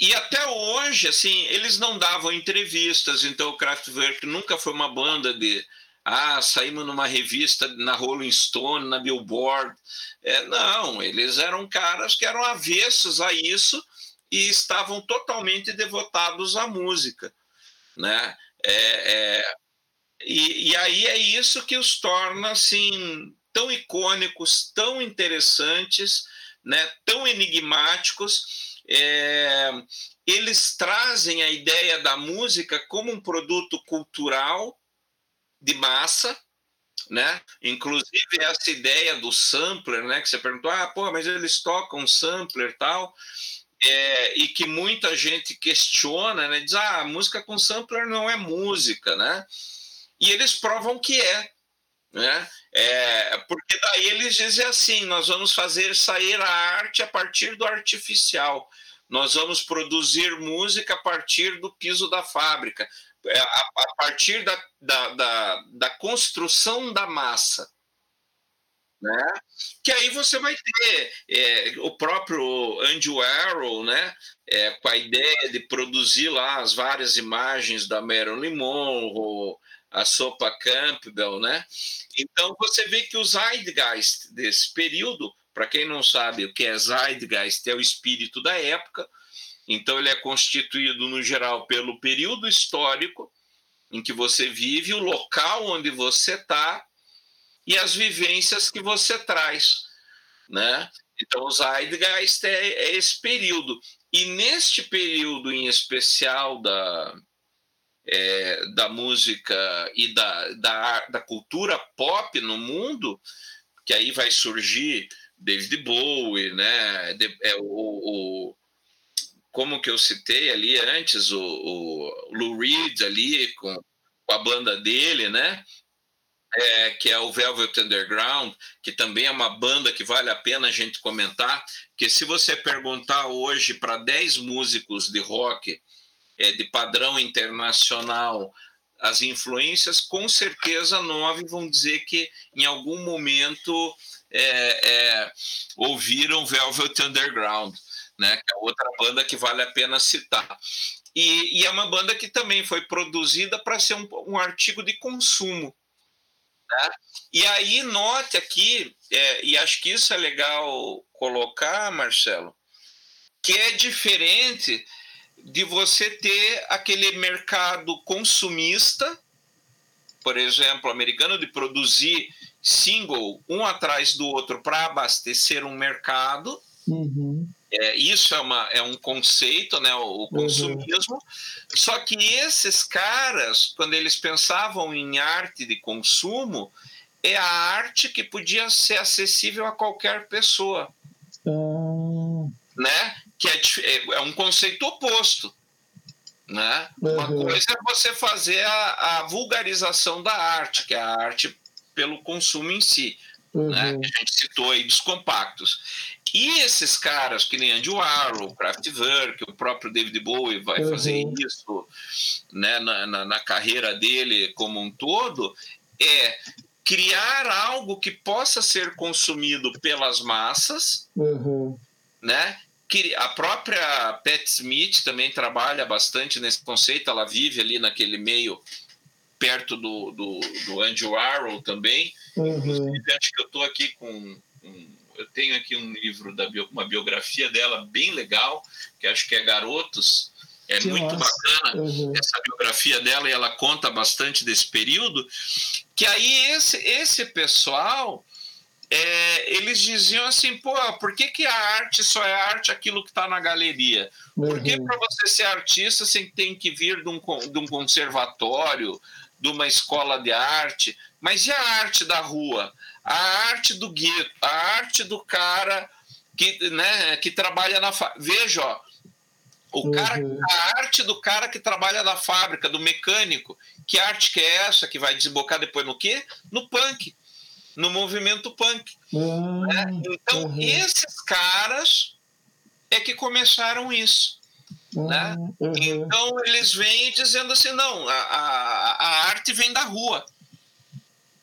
e até hoje, assim, eles não davam entrevistas, então o Kraftwerk nunca foi uma banda de ah, saímos numa revista na Rolling Stone, na Billboard. É, não, eles eram caras que eram avessos a isso e estavam totalmente devotados à música, né? É, é, E, e aí é isso que os torna assim tão icônicos, tão interessantes, né, tão enigmáticos. É, eles trazem a ideia da música como um produto cultural de massa, né? Inclusive essa ideia do sampler, né? Que você perguntou, ah, pô, mas eles tocam sampler tal, é, e que muita gente questiona, né? Diz, ah, música com sampler não é música, né? E eles provam que é, né? É, porque daí eles dizem assim: nós vamos fazer sair a arte a partir do artificial, nós vamos produzir música a partir do piso da fábrica, é, a, a partir da, da, da, da, construção da massa. Né? Que aí você vai ter é, o próprio Andy Warhol, né? É, com a ideia de produzir lá as várias imagens da Marilyn Monroe, a sopa Campbell, né? Então você vê que o Zeitgeist desse período, para quem não sabe o que é Zeitgeist, é o espírito da época. Então ele é constituído no geral pelo período histórico em que você vive, o local onde você está e as vivências que você traz, né? Então o Zeitgeist é, é esse período e neste período em especial da é, da música e da, da, da cultura pop no mundo, que aí vai surgir David Bowie, né? De, é, o, o, como que eu citei ali antes, o, o Lou Reed ali com, com a banda dele, né? É, que é o Velvet Underground, que também é uma banda que vale a pena a gente comentar, que se você perguntar hoje para 10 músicos de rock é, de padrão internacional, as influências, com certeza nove vão dizer que em algum momento é, é, ouviram Velvet Underground, né, que é outra banda que vale a pena citar. E, e é uma banda que também foi produzida para ser um, um, artigo de consumo. Né? E aí, note aqui, é, e acho que isso é legal colocar, Marcelo, que é diferente de você ter aquele mercado consumista, por exemplo, americano, de produzir single um atrás do outro para abastecer um mercado. Uhum. É, isso é, uma, é um conceito, né, o, o consumismo. Uhum. Só que esses caras, quando eles pensavam em arte de consumo, é a arte que podia ser acessível a qualquer pessoa. Uhum. Né? Que é, é, é um conceito oposto. Né? Uhum. Uma coisa é você fazer a, a, vulgarização da arte, que é a arte pelo consumo em si. Uhum. Né? A gente citou aí dos compactos. E esses caras, que nem Andy Warhol, Kraftwerk, o próprio David Bowie vai uhum. fazer isso né, na, na, na, carreira dele como um todo, é criar algo que possa ser consumido pelas massas, uhum. né? Que a própria Pat Smith também trabalha bastante nesse conceito, ela vive ali naquele meio perto do, do, do Andy Warhol também. Uhum. Acho que eu estou aqui com. Um, eu tenho aqui um livro, da bio, uma biografia dela bem legal, que acho que é Garotos. É que muito massa. bacana uhum. essa biografia dela e ela conta bastante desse período. Que aí esse, esse pessoal é, eles diziam assim, pô, por que, que a arte só é arte aquilo que está na galeria? Uhum. Por que uhum. para você ser artista você tem que vir de um, de um conservatório, de uma escola de arte? Mas e a arte da rua? A arte do gueto, a arte do cara que, né, que trabalha na... Veja, ó, o cara, uhum. a arte do cara que trabalha na fábrica, do mecânico. Que arte que é essa que vai desembocar depois no quê? No punk no movimento punk. Uhum. Né? Então, uhum. esses caras é que começaram isso. Uhum. Né? Uhum. Então, eles vêm dizendo assim: não, a, a, a arte vem da rua.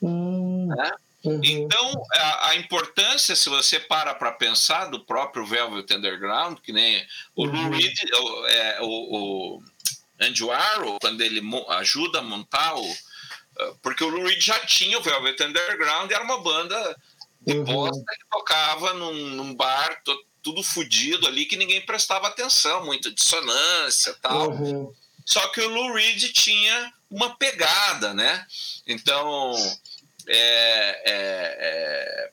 Uhum. Né? Uhum. Então, a, a, importância, se você para para pensar, do próprio Velvet Underground, que nem o Lou Reed, o, é, o, o Andy Warhol, quando ele ajuda a montar o, porque o Lou Reed já tinha o Velvet Underground, era uma banda de uhum. bosta que tocava num, num bar tudo fodido ali, que ninguém prestava atenção, muita dissonância tal. Uhum. Só que o Lou Reed tinha uma pegada, né? Então, é, é, é,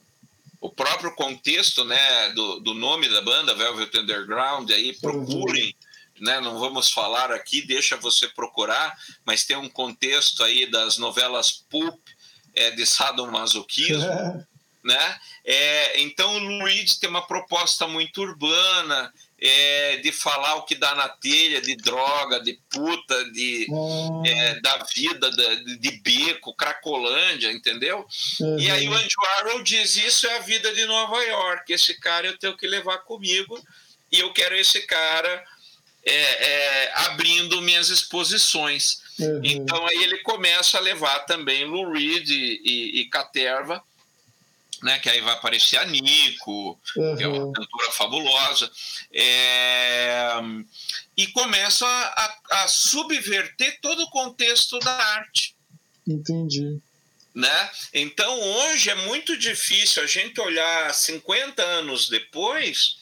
o próprio contexto né, do, do nome da banda, Velvet Underground, aí procurem, né, não vamos falar aqui, deixa você procurar, mas tem um contexto aí das novelas pulp é, de sadomasoquismo, né? É, então o Lou Reed tem uma proposta muito urbana, é, de falar o que dá na telha, de droga, de puta, de, hum. é, da vida, de, de, beco, cracolândia, entendeu? Uhum. E aí o Andy Warhol diz, isso é a vida de Nova York, esse cara eu tenho que levar comigo e eu quero esse cara é, é, abrindo minhas exposições. Uhum. Então aí ele começa a levar também Lou Reed e, e, e Caterva, né, que aí vai aparecer a Nico, uhum. que é uma uhum. cantora fabulosa, é, e começa a, a, subverter todo o contexto da arte. Entendi. Né? Então hoje é muito difícil a gente olhar 50 anos depois,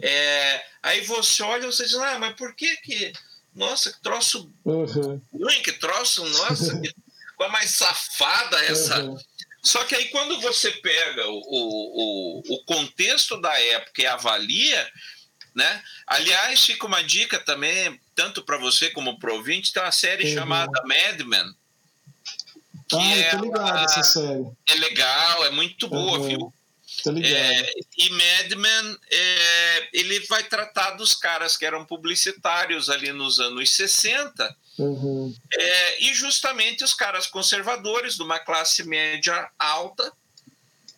é, aí você olha e você diz, ah, mas por que que, nossa, que troço uhum. ruim, que troço, nossa, que coisa mais safada essa... Uhum só que aí quando você pega o, o, o contexto da época e avalia, né? Aliás, fica uma dica também, tanto para você como para o ouvinte, tem uma série uhum. chamada Mad Men. Que ah, é, ligado essa série. É legal, é muito boa, uhum. viu? É, e Madman, é, ele vai tratar dos caras que eram publicitários ali nos anos 60, uhum. é, e justamente os caras conservadores, de uma classe média alta,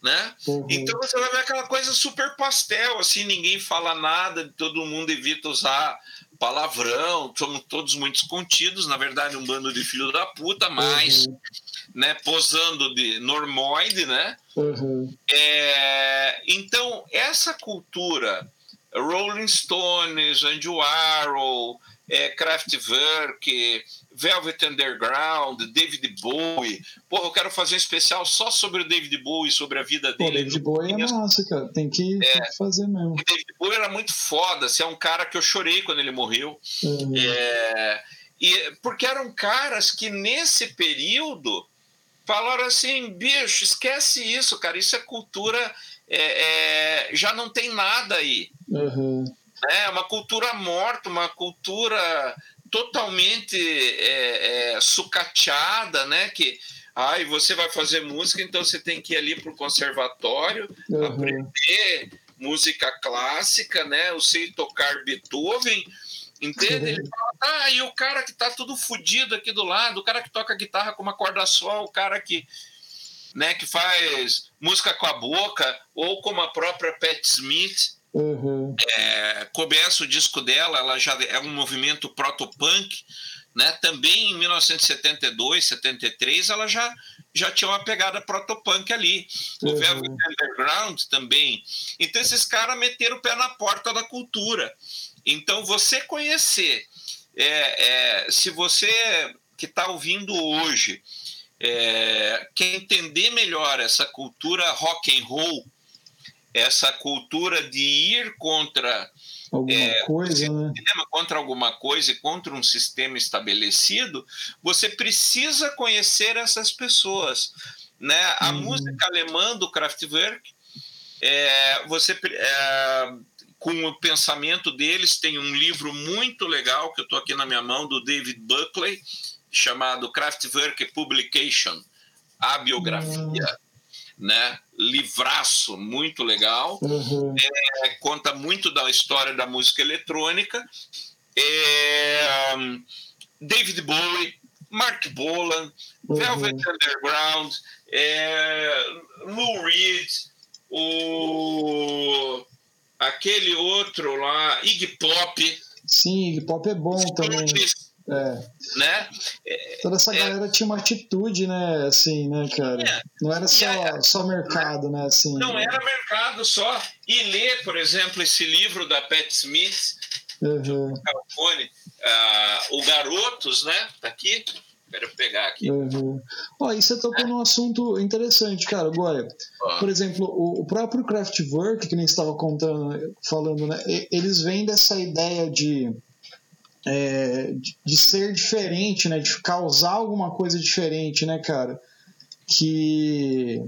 né? Uhum. Então você vai ver aquela coisa super pastel, assim, ninguém fala nada, todo mundo evita usar palavrão, somos todos muito contidos, na verdade um bando de filho da puta, mas uhum. Né, posando de normoide, né? Uhum. É, então, essa cultura, Rolling Stones, Andy Warhol, é, Kraftwerk, Velvet Underground, David Bowie. Porra, eu quero fazer um especial só sobre o David Bowie, sobre a vida dele. Pô, David Bowie é massa, cara. Tem que, é, tem que fazer mesmo. O David Bowie era muito foda. Assim, é um cara que eu chorei quando ele morreu. Uhum. É, e, porque eram caras que nesse período falaram assim, bicho, esquece isso, cara. Isso é cultura... É, é, já não tem nada aí. Uhum. É uma cultura morta, uma cultura totalmente é, é, sucateada, né? Que ai, você vai fazer música, então você tem que ir ali para o conservatório, uhum. aprender música clássica, né? Eu sei tocar Beethoven, entende? Ele fala, ah, e o cara que tá tudo fodido aqui do lado, o cara que toca guitarra com uma corda só, o cara que né, que faz música com a boca, ou como a própria Pat Smith, Uhum. É, começa o disco dela, ela já é um movimento proto-punk, né? Também em 1972, 73, ela já, já tinha uma pegada proto-punk ali. Uhum. O Velvet Underground também. Então esses caras meteram o pé na porta da cultura. Então você conhecer, é, é, se você que está ouvindo hoje é, quer entender melhor essa cultura rock and roll essa cultura de ir contra alguma é, coisa, né? contra alguma coisa e contra um sistema estabelecido, você precisa conhecer essas pessoas, né? A uhum. música alemã do Kraftwerk, é, você é, com o pensamento deles tem um livro muito legal que eu estou aqui na minha mão do David Buckley chamado Kraftwerk Publication, a biografia. Uhum né? Livraço, muito legal. Uhum. É, conta muito da história da música eletrônica. É, David Bowie, Mark Bolan, uhum. Velvet Underground, é, Lou Reed, o, aquele outro lá, Iggy Pop. Sim, Iggy Pop é bom também. É. Né? Toda essa é. galera tinha uma atitude, né? Assim, né, cara? É. Não era só, só mercado, né? Assim, não era mercado só. E ler, por exemplo, esse livro da Pat Smith, uhum. California, uh, o Garotos, né? Tá aqui. Quero pegar aqui. Uhum. Ó, e você tocou num assunto interessante, cara, Goya. Por exemplo, o, o próprio Kraftwerk, que nem estava contando, falando, né? Eles vêm dessa ideia de é, de, de, ser diferente, né? De causar alguma coisa diferente, né, cara? Que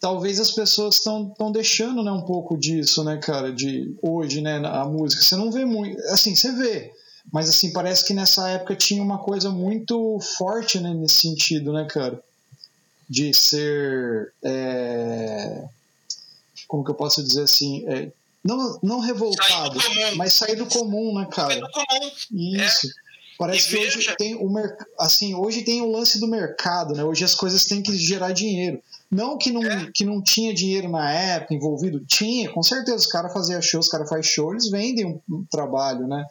talvez as pessoas estão deixando, né, um pouco disso, né, cara? De hoje, né, a música. Você não vê muito, assim, você vê, mas assim parece que nessa época tinha uma coisa muito forte, né, nesse sentido, né, cara? De ser, é... como que eu posso dizer assim? É não, não revoltado, sair mas sair do comum, né, cara? Sair do comum. Isso. É. Parece e que veja. hoje tem o merc... assim, hoje tem o lance do mercado, né? Hoje as coisas têm que gerar dinheiro. Não que não, é. que não tinha dinheiro na época envolvido, tinha, com certeza. Os caras faziam show, os caras fazem show, eles vendem um, um trabalho, né?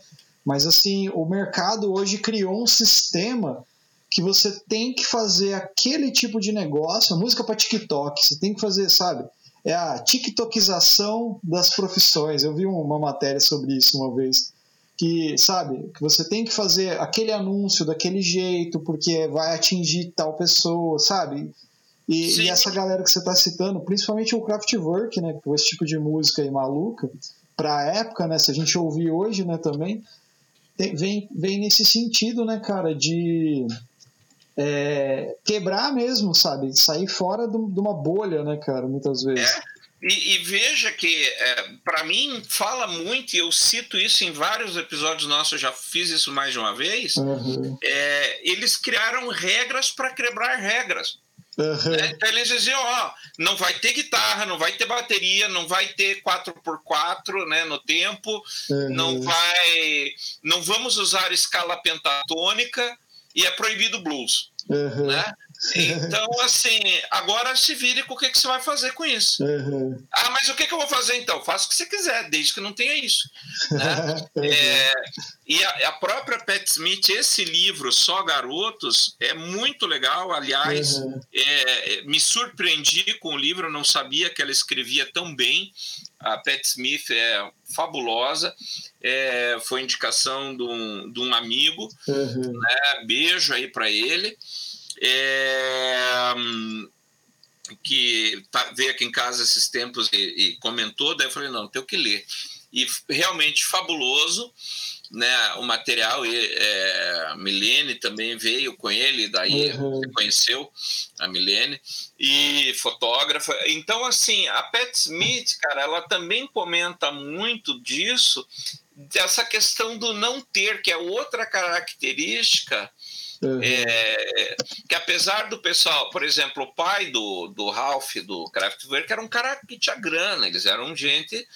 Mas assim, o mercado hoje criou um sistema que você tem que fazer aquele tipo de negócio, a música para TikTok, você tem que fazer, sabe? é a TikTokização das profissões. Eu vi uma matéria sobre isso uma vez. Que, sabe, que você tem que fazer aquele anúncio daquele jeito porque vai atingir tal pessoa, sabe? E, e essa galera que você está citando, principalmente o Kraftwerk, né, com esse tipo de música aí maluca, para a época, né, se a gente ouvir hoje, né, também, tem, vem, vem nesse sentido, né, cara, de é, quebrar mesmo, sabe? Sair fora de uma bolha, né, cara, muitas vezes. É. E, e, veja que, é, para mim, fala muito, e eu cito isso em vários episódios nossos, eu já fiz isso mais de uma vez. Uhum. É, eles criaram regras para quebrar regras. Uhum. Então eles diziam: ó, não vai ter guitarra, não vai ter bateria, não vai ter 4x4 né, no tempo, uhum. não vai. Não vamos usar escala pentatônica e é proibido blues. Uhum. Né? Então, assim, agora se vire com o que, que você vai fazer com isso. Uhum. Ah, mas o que, que eu vou fazer então? Faça o que você quiser, desde que não tenha isso. Né? Uhum. É, e a, a, própria Pat Smith, esse livro, Só Garotos, é muito legal. Aliás, uhum. é, me surpreendi com o livro, não sabia que ela escrevia tão bem. A Pat Smith é fabulosa. É, foi indicação de um, de um amigo. Uhum. Né? Beijo aí para ele. É, que tá, veio aqui em casa esses tempos e, e comentou, daí eu falei, não, tenho que ler. E realmente fabuloso né, o material, e, é, a Milene também veio com ele, daí uhum. conheceu a Milene, e fotógrafa. Então, assim, a Pat Smith, cara, ela também comenta muito disso, dessa questão do não ter, que é outra característica Uhum. É, que apesar do pessoal, por exemplo, o pai do, do Ralph, do Kraftwerk, era um cara que tinha grana, eles eram gente,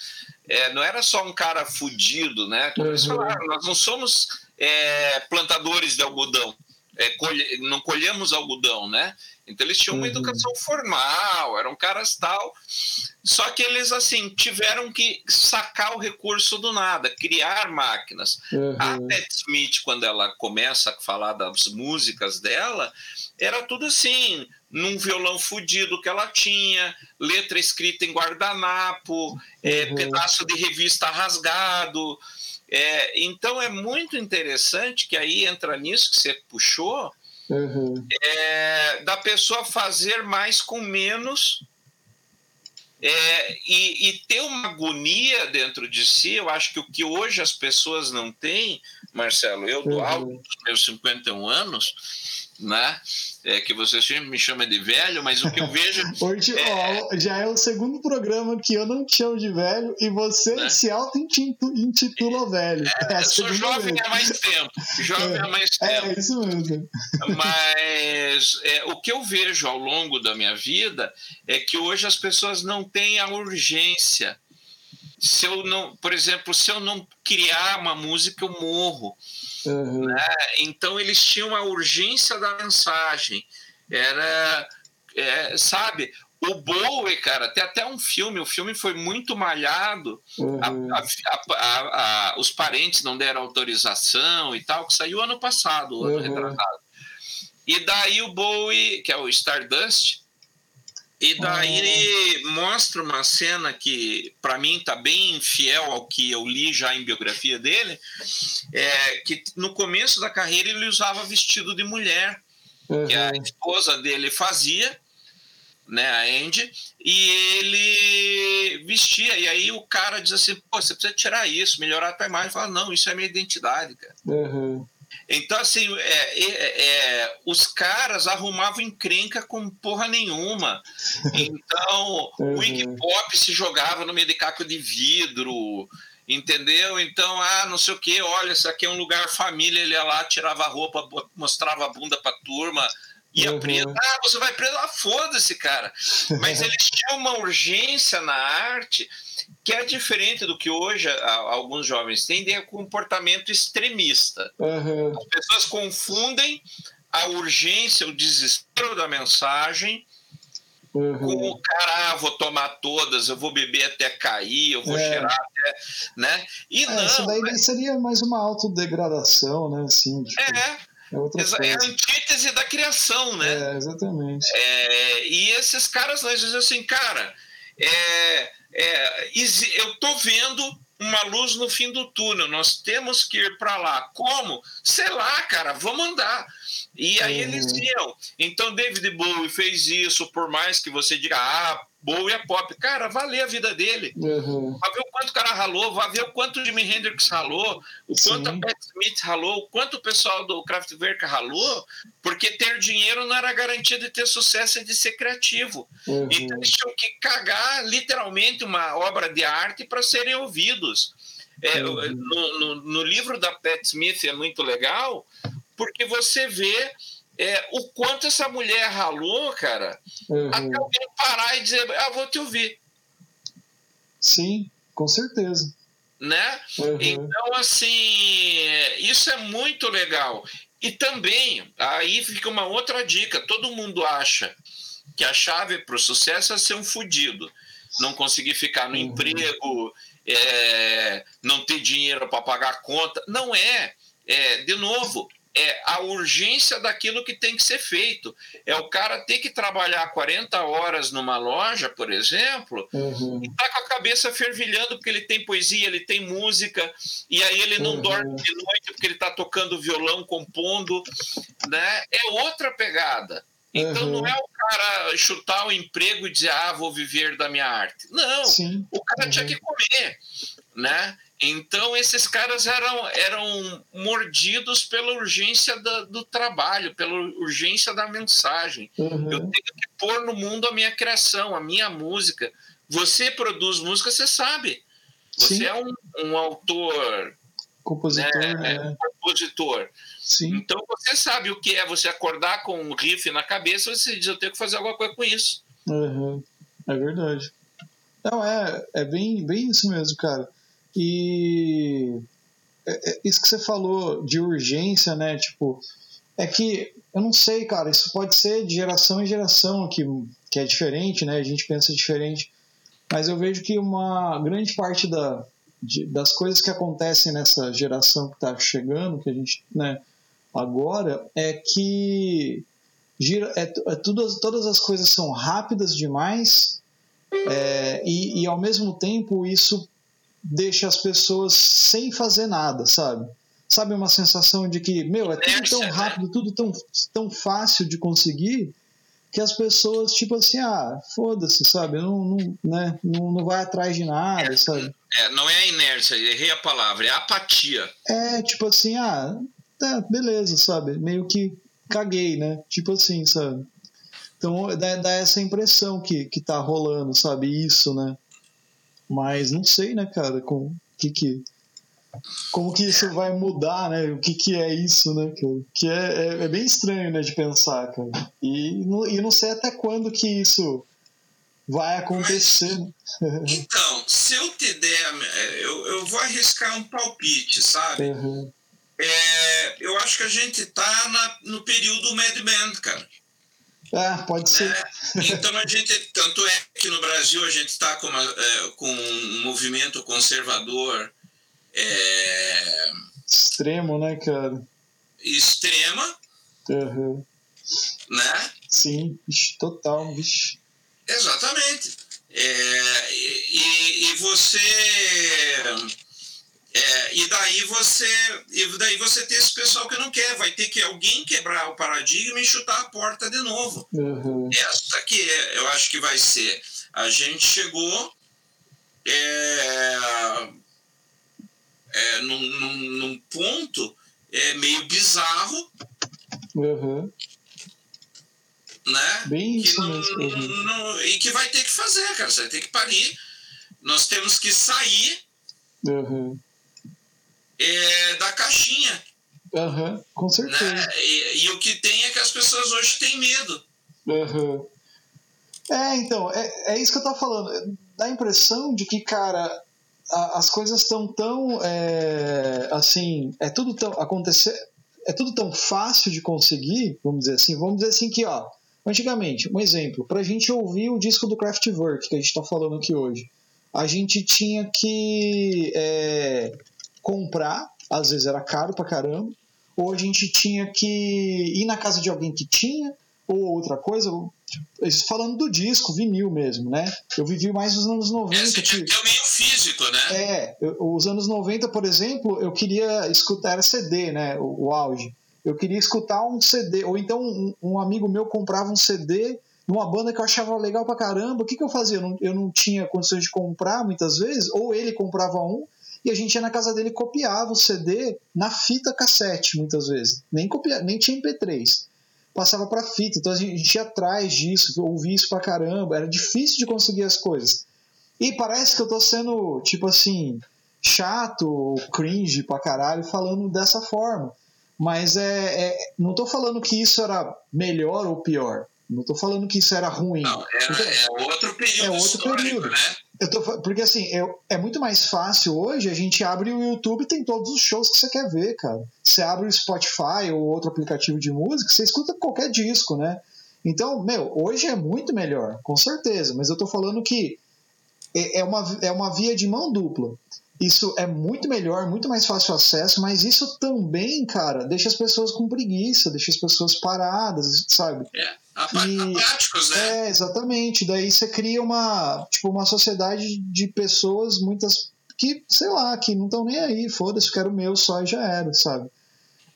é, não era só um cara fudido, né? Uhum. falaram, nós não somos é, plantadores de algodão, é, colhe, não colhemos algodão, né? Então eles tinham uma uhum. educação formal, eram caras tal. Só que eles assim tiveram que sacar o recurso do nada, criar máquinas. Uhum. A Pat Smith, quando ela começa a falar das músicas dela, era tudo assim, num violão fudido que ela tinha, letra escrita em guardanapo, é, uhum. é, pedaço de revista rasgado. É, então é muito interessante que aí entra nisso que você puxou Uhum. É, da pessoa fazer mais com menos é, e, e, ter uma agonia dentro de si. Eu acho que o que hoje as pessoas não têm, Marcelo, eu do uhum. alto dos meus 51 anos, né? É, que você sempre me chama de velho, mas o que eu vejo. Hoje, é... Ó, já é o segundo programa que eu não te chamo de velho e você né? se auto-intitula velho. É, é sou jovem vez. há mais tempo. Jovem é, há mais é, tempo. É, isso mesmo. Mas é, o que eu vejo ao longo da minha vida é que hoje as pessoas não têm a urgência. Se eu não, por exemplo, se eu não criar uma música, eu morro. Uhum. Né? Então eles tinham a urgência da mensagem. Era, é, sabe, o Bowie, cara, tem até um filme, o filme foi muito malhado, uhum. a, a, a, os parentes não deram autorização e tal, que saiu ano passado, ano uhum. retrasado. E daí o Bowie, que é o Stardust, e daí ele mostra uma cena que, para mim, está bem fiel ao que eu li já em biografia dele, é que no começo da carreira ele usava vestido de mulher, uhum. que a uhum. esposa dele fazia, né, a Andy, e ele vestia. E aí o cara diz assim: pô, você precisa tirar isso, melhorar a tua imagem. Fala, não, isso é minha identidade, cara. Uhum. Então, assim, é, é, é, os caras arrumavam encrenca com porra nenhuma. Então, uhum. o Iggy Pop se jogava no meio de caco de vidro, entendeu? Então, ah, não sei o que, olha, isso aqui é um lugar família, ele ia lá, tirava a roupa, mostrava a bunda pra turma, ia uhum. preso. Ah, você vai preso, ah, foda-se, cara. Mas eles tinham uma urgência na arte que é diferente do que hoje alguns jovens têm de comportamento extremista. Uhum. As pessoas confundem a urgência, o desespero da mensagem uhum. com o cara, ah, vou tomar todas, eu vou beber até cair, eu vou é. cheirar até, né? E é, não, isso daí mas... seria mais uma autodegradação, né? Assim, tipo... É, é, é a antítese da criação, né? É, exatamente. É, e esses caras, nós dizem assim, cara, é, é, eu tô vendo uma luz no fim do túnel, nós temos que ir para lá. Como? Sei lá, cara, vamos andar. E aí uhum. eles iam. Então David Bowie fez isso, por mais que você diga, ah, Bowie é pop. Cara, valeu a vida dele. Uhum. Vai ver o quanto o cara ralou, vai ver o quanto o Jimi Hendrix ralou, o Sim. quanto a Pat Smith ralou, o quanto o pessoal do Kraftwerk ralou, porque ter dinheiro não era garantia de ter sucesso e de ser criativo. Uhum. Então eles tinham que cagar literalmente uma obra de arte para serem ouvidos. É, uhum. no, no, no livro da Pat Smith é muito legal, porque você vê é, o quanto essa mulher ralou, cara, uhum. até alguém parar e dizer, ah, vou te ouvir. Sim, com certeza. Né? Uhum. Então, assim, isso é muito legal. E também, aí fica uma outra dica: todo mundo acha que a chave para o sucesso é ser um fudido, não conseguir ficar no uhum. emprego, é, não ter dinheiro para pagar a conta. Não é. é. De novo, é a urgência daquilo que tem que ser feito. É o cara ter que trabalhar 40 horas numa loja, por exemplo, uhum. e tá com a cabeça fervilhando porque ele tem poesia, ele tem música, e aí ele não uhum. dorme de noite porque ele está tocando violão, compondo, né? É outra pegada. Então uhum. não é o cara chutar o emprego e dizer, ah, vou viver da minha arte. Não, Sim. o cara tinha uhum. que comer, né? Então, esses caras eram, eram mordidos pela urgência da, do trabalho, pela urgência da mensagem. Uhum. Eu tenho que pôr no mundo a minha criação, a minha música. Você produz música, você sabe. Você Sim. é um, um autor. Compositor. Né? né? Um compositor. Sim. Então, você sabe o que é você acordar com um riff na cabeça e você diz: eu tenho que fazer alguma coisa com isso. Uhum. É verdade. Não, é, é bem, bem isso mesmo, cara. E é, é, isso que você falou de urgência, né? Tipo, é que eu não sei, cara, isso pode ser de geração em geração que, que é diferente, né? A gente pensa diferente. Mas eu vejo que uma grande parte da, de, das coisas que acontecem nessa geração que está chegando, que a gente, né, agora, é que gira, é, é tudo, todas as coisas são rápidas demais é, e, e ao mesmo tempo isso deixa as pessoas sem fazer nada, sabe? Sabe uma sensação de que, meu, é tudo tão rápido, tudo tão, tão fácil de conseguir, que as pessoas, tipo assim, ah, foda-se, sabe? Não, não, né? não, não vai atrás de nada, é, sabe? É, não é a inércia, errei a palavra, é a apatia. É, tipo assim, ah, tá, beleza, sabe? Meio que caguei, né? Tipo assim, sabe? Então dá, dá essa impressão que, que tá rolando, sabe? Isso, né? Mas não sei, né, cara, com que que como que isso vai mudar, né? O que que é isso, né, cara? Que é, é, é bem estranho, né, de pensar, cara. E, e não sei até quando que isso vai acontecer. Mas, então, se eu te der, eu, eu vou arriscar um palpite, sabe? Uhum. É, eu acho que a gente tá na, no período Mad Men, cara. Ah, pode ser. É, então a gente, tanto é que no Brasil a gente está com, é, com um movimento conservador é, extremo, né, cara? Extrema. Uhum. Né? Sim, total, bicho. Exatamente. É, e, e você É, e daí você e daí você tem esse pessoal que não quer, vai ter que alguém quebrar o paradigma e chutar a porta de novo. Uhum. Essa que é, eu acho que vai ser. A gente chegou é, é, num, num, num, ponto é, meio bizarro. Uhum. Né? Bem que não. Uhum. Não, e que vai ter que fazer, cara. Você vai ter que parir. Nós temos que sair Uhum. É, da caixinha. Uhum, com certeza. Né? E, e, o que tem é que as pessoas hoje têm medo. Uhum. É, então, é, é isso que eu tava falando. Dá a impressão de que, cara, a, as coisas estão tão. É, assim, é tudo tão. acontecer É tudo tão fácil de conseguir, vamos dizer assim. Vamos dizer assim que, ó, antigamente, um exemplo, pra gente ouvir o disco do Kraftwerk, que a gente tá falando aqui hoje, a gente tinha que é, comprar, às vezes era caro pra caramba, ou a gente tinha que ir na casa de alguém que tinha, ou outra coisa, falando do disco, vinil mesmo, né? Eu vivi mais nos anos 90. É, você tinha que ter o meio físico, né? É, eu, os anos 90, por exemplo, eu queria escutar, era CD, né? O, o auge. Eu queria escutar um CD, ou então um, um, amigo meu comprava um CD numa banda que eu achava legal pra caramba. O que, que eu fazia? Eu não, eu não tinha condições de comprar muitas vezes, ou ele comprava um, e a gente ia na casa dele e copiava o CD na fita cassete, muitas vezes. Nem, copia, nem tinha MP3 passava para fita. Então a gente ia atrás disso, ouvia isso pra caramba, era difícil de conseguir as coisas. E parece que eu tô sendo, tipo assim, chato, cringe pra caralho, falando dessa forma. Mas é, é não tô falando que isso era melhor ou pior. Não tô falando que isso era ruim. Não, era, então, é outro período. É outro período. Né? Eu tô, porque assim, eu, é muito mais fácil hoje, a gente abre o YouTube e tem todos os shows que você quer ver, cara. Você abre o Spotify ou outro aplicativo de música, você escuta qualquer disco, né? Então, meu, hoje é muito melhor, com certeza, mas eu tô falando que é, é uma, é uma via de mão dupla. Isso é muito melhor, muito mais fácil acesso, mas isso também, cara, deixa as pessoas com preguiça, deixa as pessoas paradas, sabe? É apáticos, né? É, exatamente. Daí você cria uma, tipo, uma sociedade de pessoas, muitas que, sei lá, que não estão nem aí, foda-se, quero o meu só e já era, sabe?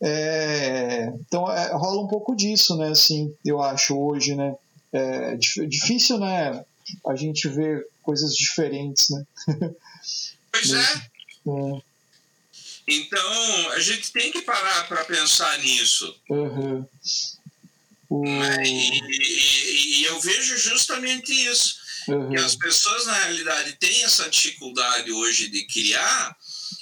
É, então é, rola um pouco disso, né? Assim, eu acho hoje, né? É difícil, né? A gente ver coisas diferentes, né? Pois é. é. Então a gente tem que parar para pensar nisso. Uhum. Né? E, e, e, eu vejo justamente isso. Uhum. Que as pessoas, na realidade, têm essa dificuldade hoje de criar,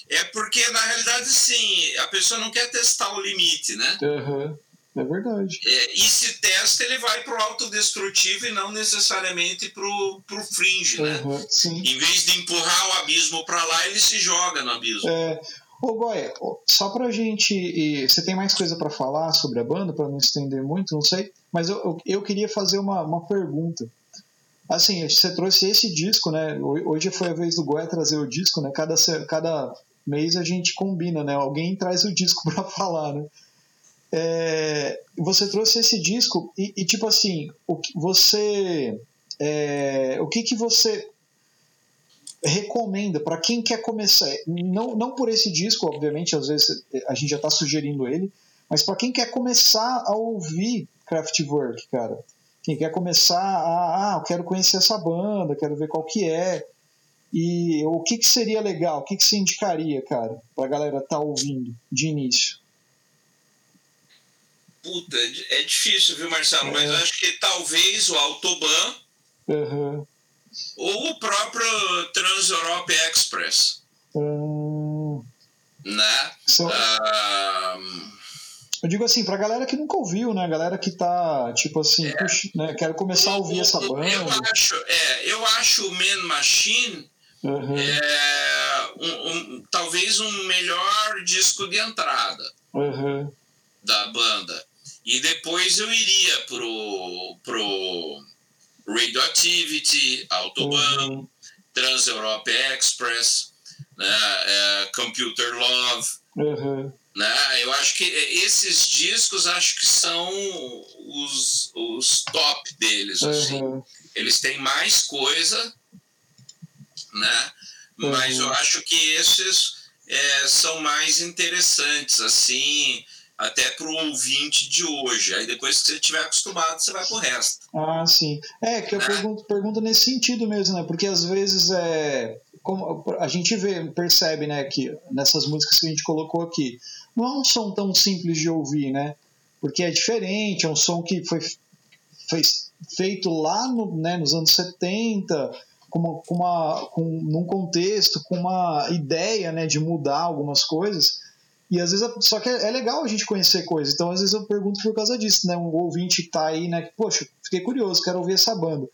é porque, na realidade, sim, a pessoa não quer testar o limite, né? Uhum. É verdade. É, e se testa, ele vai para o autodestrutivo e não necessariamente para o fringe, né? Uhum, em vez de empurrar o abismo para lá, ele se joga no abismo. É, Ô Goya, só pra gente. Você tem mais coisa para falar sobre a banda, para não estender muito, não sei, mas eu, eu, eu, queria fazer uma, uma pergunta. Assim, você trouxe esse disco, né? Hoje foi a vez do Goya trazer o disco, né? Cada, cada mês a gente combina, né? Alguém traz o disco para falar, né? É, você trouxe esse disco e, e tipo assim, o que você. É, o que que você recomenda para quem quer começar, não, não por esse disco, obviamente, às vezes a gente já está sugerindo ele, mas para quem quer começar a ouvir Kraftwerk, cara, quem quer começar a, ah, eu quero conhecer essa banda, quero ver qual que é, e o que, que seria legal, o que, que você indicaria, cara, pra galera tá ouvindo de início? Puta, é difícil, viu, Marcelo? É. Mas acho que talvez o Autobahn. Uhum ou o próprio Trans-Europe Express. Hum... Né? So... Eu digo assim, pra galera que nunca ouviu, né? Galera que tá, tipo assim, é. puxa, né? quero começar a ouvir essa banda. Eu acho, é, eu acho o Man Machine uhum. é, um, um, talvez um melhor disco de entrada uhum. da banda. E depois eu iria pro, pro Radioactivity, Autobahn, uhum. Trans-Europe Express, né, é, Computer Love. Uhum. Né? Eu acho que esses discos acho que são os, os top deles. Assim. Uhum. Eles têm mais coisa, né? mas eu acho que esses é, são mais interessantes, assim, até para o ouvinte de hoje. Aí depois que você estiver acostumado, você vai pro resto. Ah, sim. É, que eu né? pergunto, pergunto nesse sentido mesmo, né? Porque às vezes é. Como a gente vê, percebe, né, que nessas músicas que a gente colocou aqui, não é um som tão simples de ouvir, né? Porque é diferente, é um som que foi, foi feito lá no, né, nos anos 70, com uma, com uma, com, num contexto, com uma ideia né, de mudar algumas coisas. E às vezes, só que é, é, legal a gente conhecer coisas. Então, às vezes eu pergunto por causa disso, né? Um ouvinte que tá aí, né? Poxa, fiquei curioso, quero ouvir essa banda.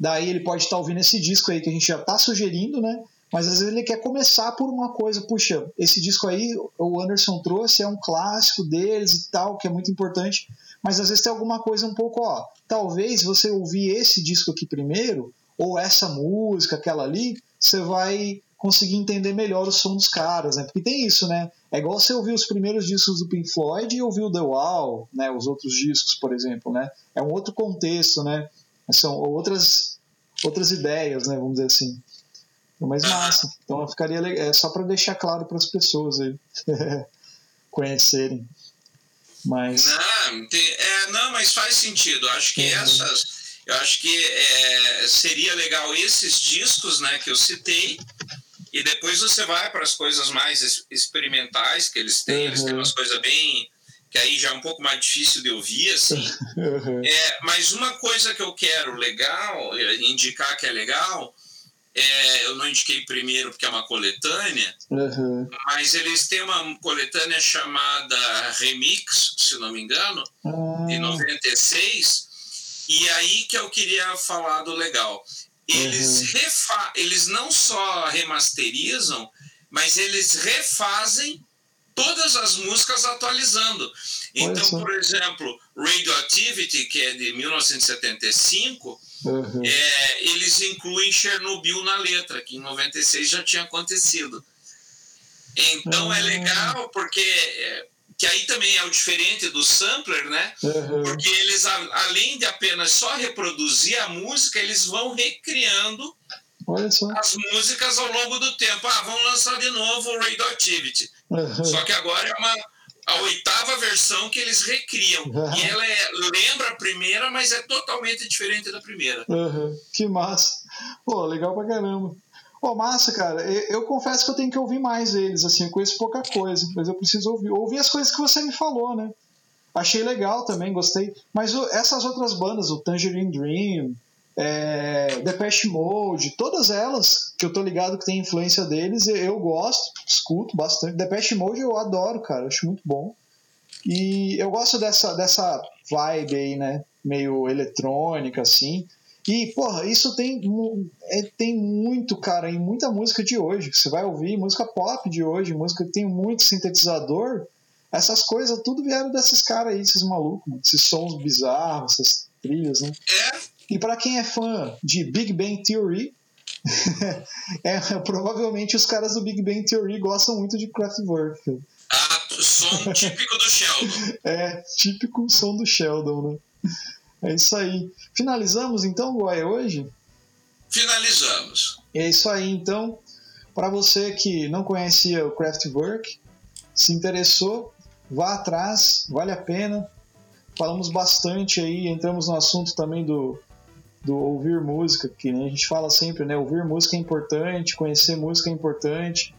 Daí ele pode estar tá ouvindo esse disco aí que a gente já tá sugerindo, né? Mas às vezes ele quer começar por uma coisa, puxa, esse disco aí o Anderson trouxe, é um clássico deles e tal, que é muito importante. Mas às vezes tem alguma coisa um pouco, ó, talvez você ouvir esse disco aqui primeiro, ou essa música, aquela ali, você vai conseguir entender melhor o som dos caras, né? Porque tem isso, né? É igual você ouvir os primeiros discos do Pink Floyd e ouvir o The Wall, né? Os outros discos, por exemplo, né? É um outro contexto, né? São outras outras ideias, né? Vamos dizer assim. Mas massa. Então ficaria é só para deixar claro para as pessoas aí conhecerem. Mas não, é, não, mas faz sentido. Acho que uhum. essas eu acho que é, seria legal esses discos né, que eu citei, e depois você vai para as coisas mais experimentais que eles têm, uhum. eles têm umas coisas bem. que aí já é um pouco mais difícil de ouvir, assim. Uhum. É, mas uma coisa que eu quero legal, é, indicar que é legal, é, eu não indiquei primeiro porque é uma coletânea, uhum. mas eles têm uma coletânea chamada Remix, se não me engano, de 96 e aí que eu queria falar do legal. Eles, uhum. refa eles não só remasterizam, mas eles refazem todas as músicas atualizando. Então, por exemplo, Radioactivity, que é de 1975, uhum. é, eles incluem Chernobyl na letra, que em 96 já tinha acontecido. Então uhum. é legal porque é, que aí também é o diferente do sampler, né? Uhum. Porque eles, além de apenas só reproduzir a música, eles vão recriando as músicas ao longo do tempo. Ah, vamos lançar de novo o Radioactivity. Uhum. Só que agora é uma a oitava versão que eles recriam. Uhum. E ela é, lembra a primeira, mas é totalmente diferente da primeira. Que massa. Pô, legal pra caramba. Pô, massa, cara. Eu, eu, confesso que eu tenho que ouvir mais eles, assim, eu conheço pouca coisa, mas eu preciso ouvir. Ouvir as coisas que você me falou, né? Achei legal também, gostei. Mas o, essas outras bandas, o Tangerine Dream, é, Depeche Mode, todas elas que eu tô ligado que tem influência deles, eu gosto, escuto bastante. Depeche Mode eu adoro, cara, acho muito bom. E eu gosto dessa, dessa vibe aí, né? Meio eletrônica, assim. E, porra, isso tem, é, tem muito, cara, em muita música de hoje. Você vai ouvir música pop de hoje, música que tem muito sintetizador. Essas coisas tudo vieram desses caras aí, esses malucos, esses sons bizarros, essas trilhas, né? É. E para quem é fã de Big Bang Theory, é, provavelmente os caras do Big Bang Theory gostam muito de Kraftwerk. Ah, som típico do Sheldon. é, típico som do Sheldon, né? É isso aí. Finalizamos então, Goya, hoje? Finalizamos. É isso aí, então. Para você que não conhecia o Craftwork, se interessou, vá atrás, vale a pena. Falamos bastante aí, entramos no assunto também do, do ouvir música, que a gente fala sempre, né? Ouvir música é importante, conhecer música é importante,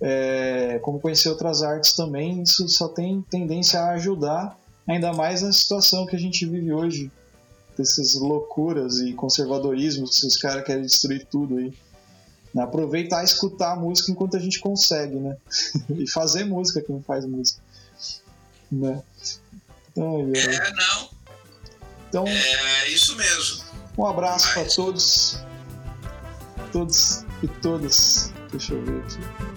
é, como conhecer outras artes também, isso só tem tendência a ajudar ainda mais na situação que a gente vive hoje, dessas loucuras e conservadorismos que os caras querem destruir tudo aí. Aproveitar e escutar a música enquanto a gente consegue, né? e fazer música quem faz música. Né? Então, é, não. Então, é isso mesmo. Um abraço para todos. Todos e todas. Deixa eu ver aqui.